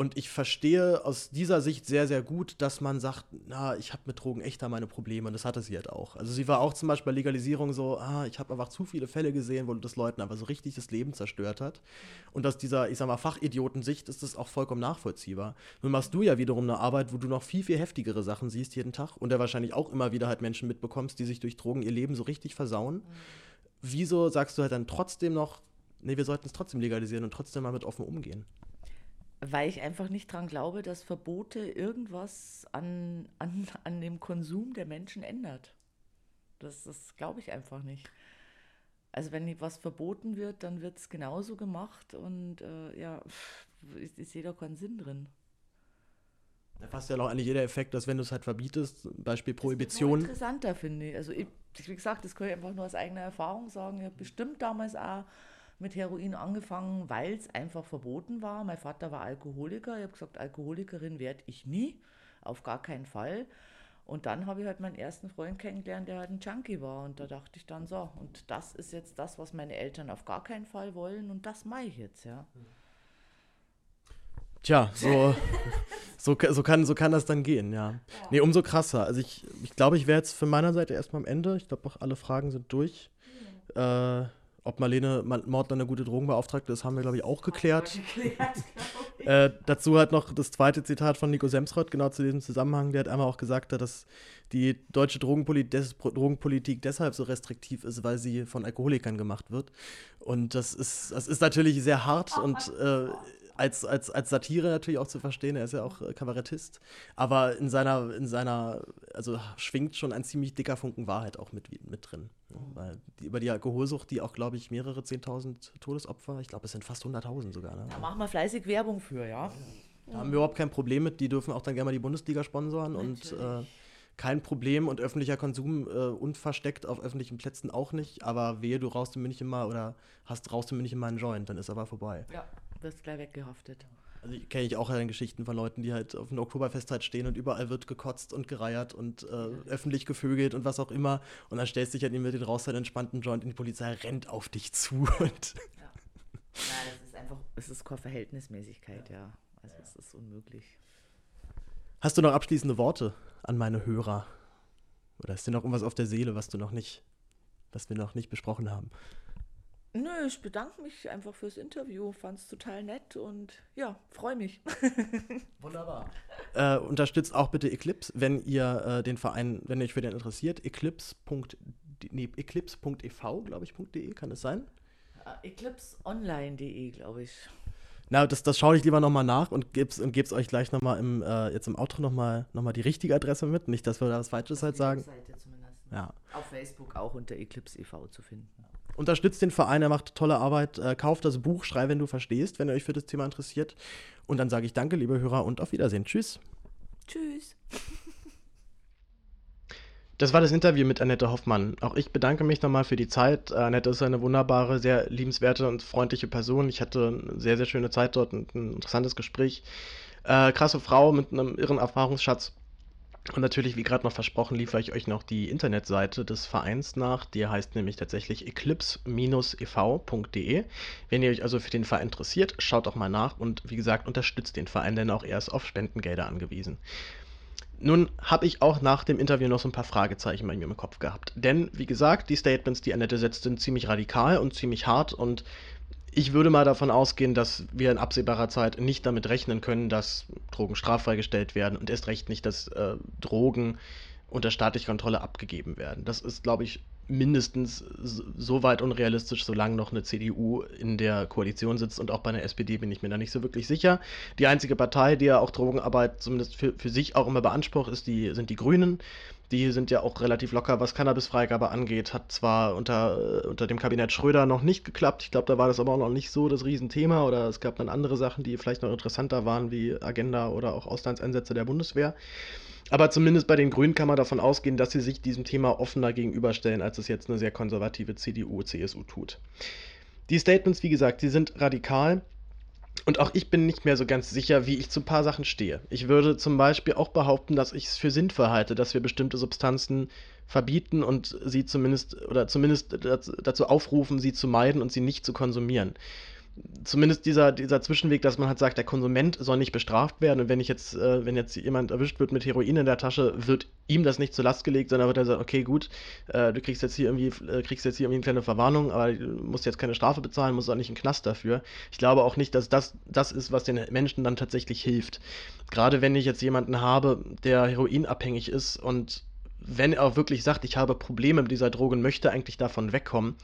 Und ich verstehe aus dieser Sicht sehr, sehr gut, dass man sagt, na, ich habe mit Drogen echt da meine Probleme. Und das hatte sie halt auch. Also sie war auch zum Beispiel bei Legalisierung so, ah, ich habe einfach zu viele Fälle gesehen, wo das Leuten einfach so richtig das Leben zerstört hat. Und aus dieser, ich sag mal, Fachidiotensicht ist das auch vollkommen nachvollziehbar. Nun machst du ja wiederum eine Arbeit, wo du noch viel, viel heftigere Sachen siehst jeden Tag und der wahrscheinlich auch immer wieder halt Menschen mitbekommst, die sich durch Drogen ihr Leben so richtig versauen. Mhm. Wieso sagst du halt dann trotzdem noch, nee, wir sollten es trotzdem legalisieren und trotzdem mal mit offen umgehen? Weil ich einfach nicht daran glaube, dass Verbote irgendwas an, an, an dem Konsum der Menschen ändert. Das, das glaube ich einfach nicht. Also wenn was verboten wird, dann wird es genauso gemacht und äh, ja, ist, ist jeder keinen Sinn drin. Da passt ja auch eigentlich jeder Effekt, dass wenn du es halt verbietest, Beispiel Prohibition. Das ist interessanter, finde ich. Also ich, wie gesagt, das kann ich einfach nur aus eigener Erfahrung sagen. Ich habe bestimmt damals auch mit Heroin angefangen, weil es einfach verboten war. Mein Vater war Alkoholiker. Ich habe gesagt, Alkoholikerin werde ich nie, auf gar keinen Fall. Und dann habe ich halt meinen ersten Freund kennengelernt, der halt ein Junkie war. Und da dachte ich dann so, und das ist jetzt das, was meine Eltern auf gar keinen Fall wollen und das mache ich jetzt, ja. Tja, so, so, so, kann, so kann das dann gehen, ja. ja. Nee, umso krasser. Also ich, ich glaube, ich wäre jetzt von meiner Seite erstmal am Ende. Ich glaube auch alle Fragen sind durch. Mhm. Äh, ob Marlene Mordler eine gute Drogenbeauftragte ist, haben wir, glaube ich, auch geklärt. geklärt äh, dazu halt noch das zweite Zitat von Nico Semsrott, genau zu diesem Zusammenhang. Der hat einmal auch gesagt, dass die deutsche Drogenpolitik, des, Drogenpolitik deshalb so restriktiv ist, weil sie von Alkoholikern gemacht wird. Und das ist, das ist natürlich sehr hart und äh, als, als, als Satire natürlich auch zu verstehen. Er ist ja auch äh, Kabarettist. Aber in seiner, in seiner, also schwingt schon ein ziemlich dicker Funken Wahrheit auch mit, mit drin. Ja, weil die, über die Alkoholsucht, die auch, glaube ich, mehrere 10.000 Todesopfer, ich glaube, es sind fast 100.000 sogar. Ne? Da machen wir fleißig Werbung für, ja. Da haben wir überhaupt kein Problem mit. Die dürfen auch dann gerne mal die Bundesliga sponsoren Natürlich. und äh, kein Problem und öffentlicher Konsum äh, unversteckt auf öffentlichen Plätzen auch nicht. Aber wehe, du rauchst in München mal oder hast rauchst in München mal einen Joint, dann ist aber vorbei. Ja, wirst gleich weggehaftet. Also kenne ich auch ja Geschichten von Leuten, die halt auf dem Oktoberfest halt stehen und überall wird gekotzt und gereiert und äh, öffentlich gevögelt und was auch immer. Und dann stellst du dich halt mit den raus, halt entspannten Joint und die Polizei rennt auf dich zu. Und ja. Nein, es ist einfach, es ist Verhältnismäßigkeit, ja. ja. Also es ist unmöglich. Hast du noch abschließende Worte an meine Hörer? Oder ist dir noch irgendwas auf der Seele, was du noch nicht, was wir noch nicht besprochen haben? Nö, ich bedanke mich einfach fürs Interview, fand es total nett und ja, freue mich. Wunderbar. Äh, unterstützt auch bitte Eclipse, wenn ihr äh, den Verein, wenn ihr euch für den interessiert, eclipse.ev, nee, eclipse.ev, glaube ich, .de, kann es sein? Äh, eclipseonline.de, glaube ich. Na, das, das schaue ich lieber nochmal nach und gebe es und geb's euch gleich nochmal im, äh, jetzt im Outro nochmal noch mal die richtige Adresse mit. Nicht, dass wir da was Falsches halt sagen. Webseite zumindest. Ja. Auf Facebook auch unter Eclipse e.V. zu finden. Unterstützt den Verein, er macht tolle Arbeit. Äh, kauft das Buch, schrei, wenn du verstehst, wenn ihr euch für das Thema interessiert. Und dann sage ich danke, liebe Hörer, und auf Wiedersehen. Tschüss. Tschüss. Das war das Interview mit Annette Hoffmann. Auch ich bedanke mich nochmal für die Zeit. Annette ist eine wunderbare, sehr liebenswerte und freundliche Person. Ich hatte eine sehr, sehr schöne Zeit dort und ein interessantes Gespräch. Äh, krasse Frau mit einem irren Erfahrungsschatz. Und natürlich, wie gerade noch versprochen, liefere ich euch noch die Internetseite des Vereins nach. Die heißt nämlich tatsächlich eclipse-ev.de. Wenn ihr euch also für den Verein interessiert, schaut doch mal nach und wie gesagt, unterstützt den Verein, denn auch er ist auf Spendengelder angewiesen. Nun habe ich auch nach dem Interview noch so ein paar Fragezeichen bei mir im Kopf gehabt. Denn, wie gesagt, die Statements, die Annette setzt, sind ziemlich radikal und ziemlich hart und ich würde mal davon ausgehen, dass wir in absehbarer Zeit nicht damit rechnen können, dass Drogen straffrei gestellt werden und erst recht nicht, dass äh, Drogen unter staatlicher Kontrolle abgegeben werden. Das ist, glaube ich, mindestens so weit unrealistisch, solange noch eine CDU in der Koalition sitzt und auch bei einer SPD bin ich mir da nicht so wirklich sicher. Die einzige Partei, die ja auch Drogenarbeit zumindest für, für sich auch immer beansprucht, ist die, sind die Grünen. Die sind ja auch relativ locker, was Cannabisfreigabe angeht. Hat zwar unter, unter dem Kabinett Schröder noch nicht geklappt. Ich glaube, da war das aber auch noch nicht so das Riesenthema. Oder es gab dann andere Sachen, die vielleicht noch interessanter waren, wie Agenda oder auch Auslandseinsätze der Bundeswehr. Aber zumindest bei den Grünen kann man davon ausgehen, dass sie sich diesem Thema offener gegenüberstellen, als es jetzt eine sehr konservative CDU, CSU tut. Die Statements, wie gesagt, die sind radikal. Und auch ich bin nicht mehr so ganz sicher, wie ich zu ein paar Sachen stehe. Ich würde zum Beispiel auch behaupten, dass ich es für sinnvoll halte, dass wir bestimmte Substanzen verbieten und sie zumindest oder zumindest dazu aufrufen, sie zu meiden und sie nicht zu konsumieren zumindest dieser, dieser Zwischenweg, dass man halt sagt, der Konsument soll nicht bestraft werden und wenn ich jetzt, äh, wenn jetzt jemand erwischt wird mit Heroin in der Tasche, wird ihm das nicht zur Last gelegt, sondern wird er sagen, okay, gut, äh, du kriegst jetzt hier irgendwie, äh, kriegst jetzt hier irgendwie eine kleine Verwarnung, aber du musst jetzt keine Strafe bezahlen, musst auch nicht einen Knast dafür. Ich glaube auch nicht, dass das das ist, was den Menschen dann tatsächlich hilft. Gerade wenn ich jetzt jemanden habe, der heroinabhängig ist und wenn er auch wirklich sagt, ich habe Probleme mit dieser Droge und möchte eigentlich davon wegkommen,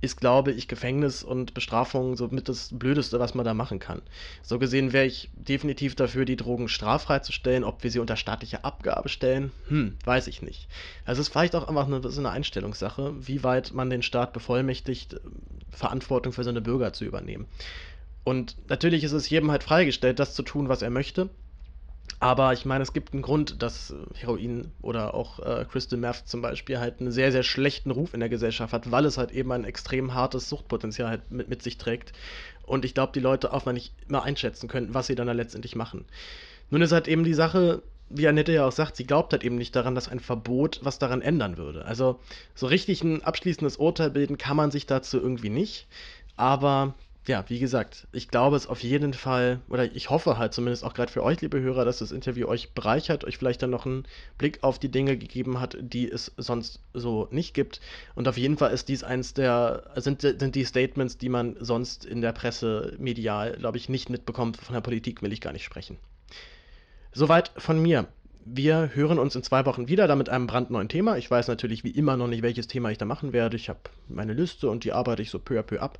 ist, glaube ich, Gefängnis und Bestrafung so mit das Blödeste, was man da machen kann. So gesehen wäre ich definitiv dafür, die Drogen straffrei zu stellen. Ob wir sie unter staatliche Abgabe stellen, hm, weiß ich nicht. Also es ist vielleicht auch einfach eine, so eine Einstellungssache, wie weit man den Staat bevollmächtigt, Verantwortung für seine Bürger zu übernehmen. Und natürlich ist es jedem halt freigestellt, das zu tun, was er möchte. Aber ich meine, es gibt einen Grund, dass Heroin oder auch äh, Crystal Meth zum Beispiel halt einen sehr, sehr schlechten Ruf in der Gesellschaft hat, weil es halt eben ein extrem hartes Suchtpotenzial halt mit, mit sich trägt. Und ich glaube, die Leute auch mal nicht immer einschätzen können, was sie dann da letztendlich machen. Nun ist halt eben die Sache, wie Annette ja auch sagt, sie glaubt halt eben nicht daran, dass ein Verbot was daran ändern würde. Also so richtig ein abschließendes Urteil bilden kann man sich dazu irgendwie nicht. Aber ja, wie gesagt, ich glaube es auf jeden Fall, oder ich hoffe halt zumindest auch gerade für euch, liebe Hörer, dass das Interview euch bereichert, euch vielleicht dann noch einen Blick auf die Dinge gegeben hat, die es sonst so nicht gibt. Und auf jeden Fall ist dies eins der, sind, sind die Statements, die man sonst in der Presse medial, glaube ich, nicht mitbekommt. Von der Politik will ich gar nicht sprechen. Soweit von mir. Wir hören uns in zwei Wochen wieder, da mit einem brandneuen Thema. Ich weiß natürlich wie immer noch nicht, welches Thema ich da machen werde. Ich habe meine Liste und die arbeite ich so peu à peu ab.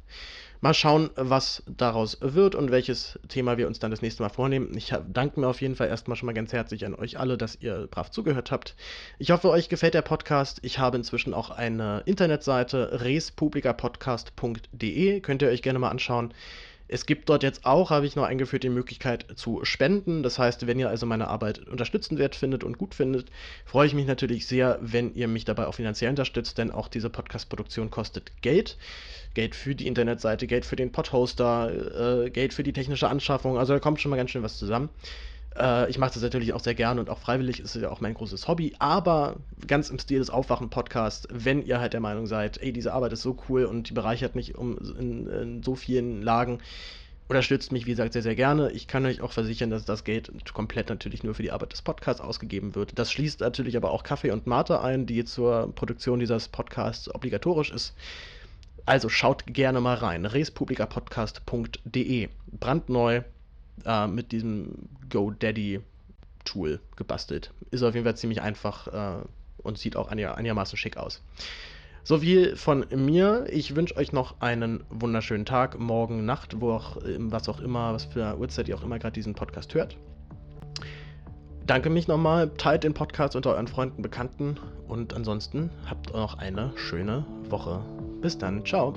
Mal schauen, was daraus wird und welches Thema wir uns dann das nächste Mal vornehmen. Ich danke mir auf jeden Fall erstmal schon mal ganz herzlich an euch alle, dass ihr brav zugehört habt. Ich hoffe, euch gefällt der Podcast. Ich habe inzwischen auch eine Internetseite respublicapodcast.de. Könnt ihr euch gerne mal anschauen. Es gibt dort jetzt auch, habe ich noch eingeführt, die Möglichkeit zu spenden. Das heißt, wenn ihr also meine Arbeit unterstützenswert findet und gut findet, freue ich mich natürlich sehr, wenn ihr mich dabei auch finanziell unterstützt, denn auch diese Podcast-Produktion kostet Geld. Geld für die Internetseite, Geld für den Podhoster, äh, Geld für die technische Anschaffung. Also da kommt schon mal ganz schön was zusammen. Äh, ich mache das natürlich auch sehr gerne und auch freiwillig, ist ja auch mein großes Hobby, aber ganz im Stil des Aufwachen-Podcasts, wenn ihr halt der Meinung seid, ey, diese Arbeit ist so cool und die bereichert mich um, in, in so vielen Lagen, unterstützt mich, wie gesagt, sehr, sehr gerne. Ich kann euch auch versichern, dass das Geld komplett natürlich nur für die Arbeit des Podcasts ausgegeben wird. Das schließt natürlich aber auch Kaffee und Mate ein, die zur Produktion dieses Podcasts obligatorisch ist. Also schaut gerne mal rein. respublicapodcast.de. Brandneu, äh, mit diesem GoDaddy-Tool gebastelt. Ist auf jeden Fall ziemlich einfach äh, und sieht auch einigermaßen schick aus. So viel von mir. Ich wünsche euch noch einen wunderschönen Tag, morgen, Nacht, wo auch, was auch immer, was für eine Uhrzeit ihr auch immer gerade diesen Podcast hört. Danke mich nochmal, teilt den Podcast unter euren Freunden, Bekannten und ansonsten habt noch eine schöne Woche. Bis dann, ciao.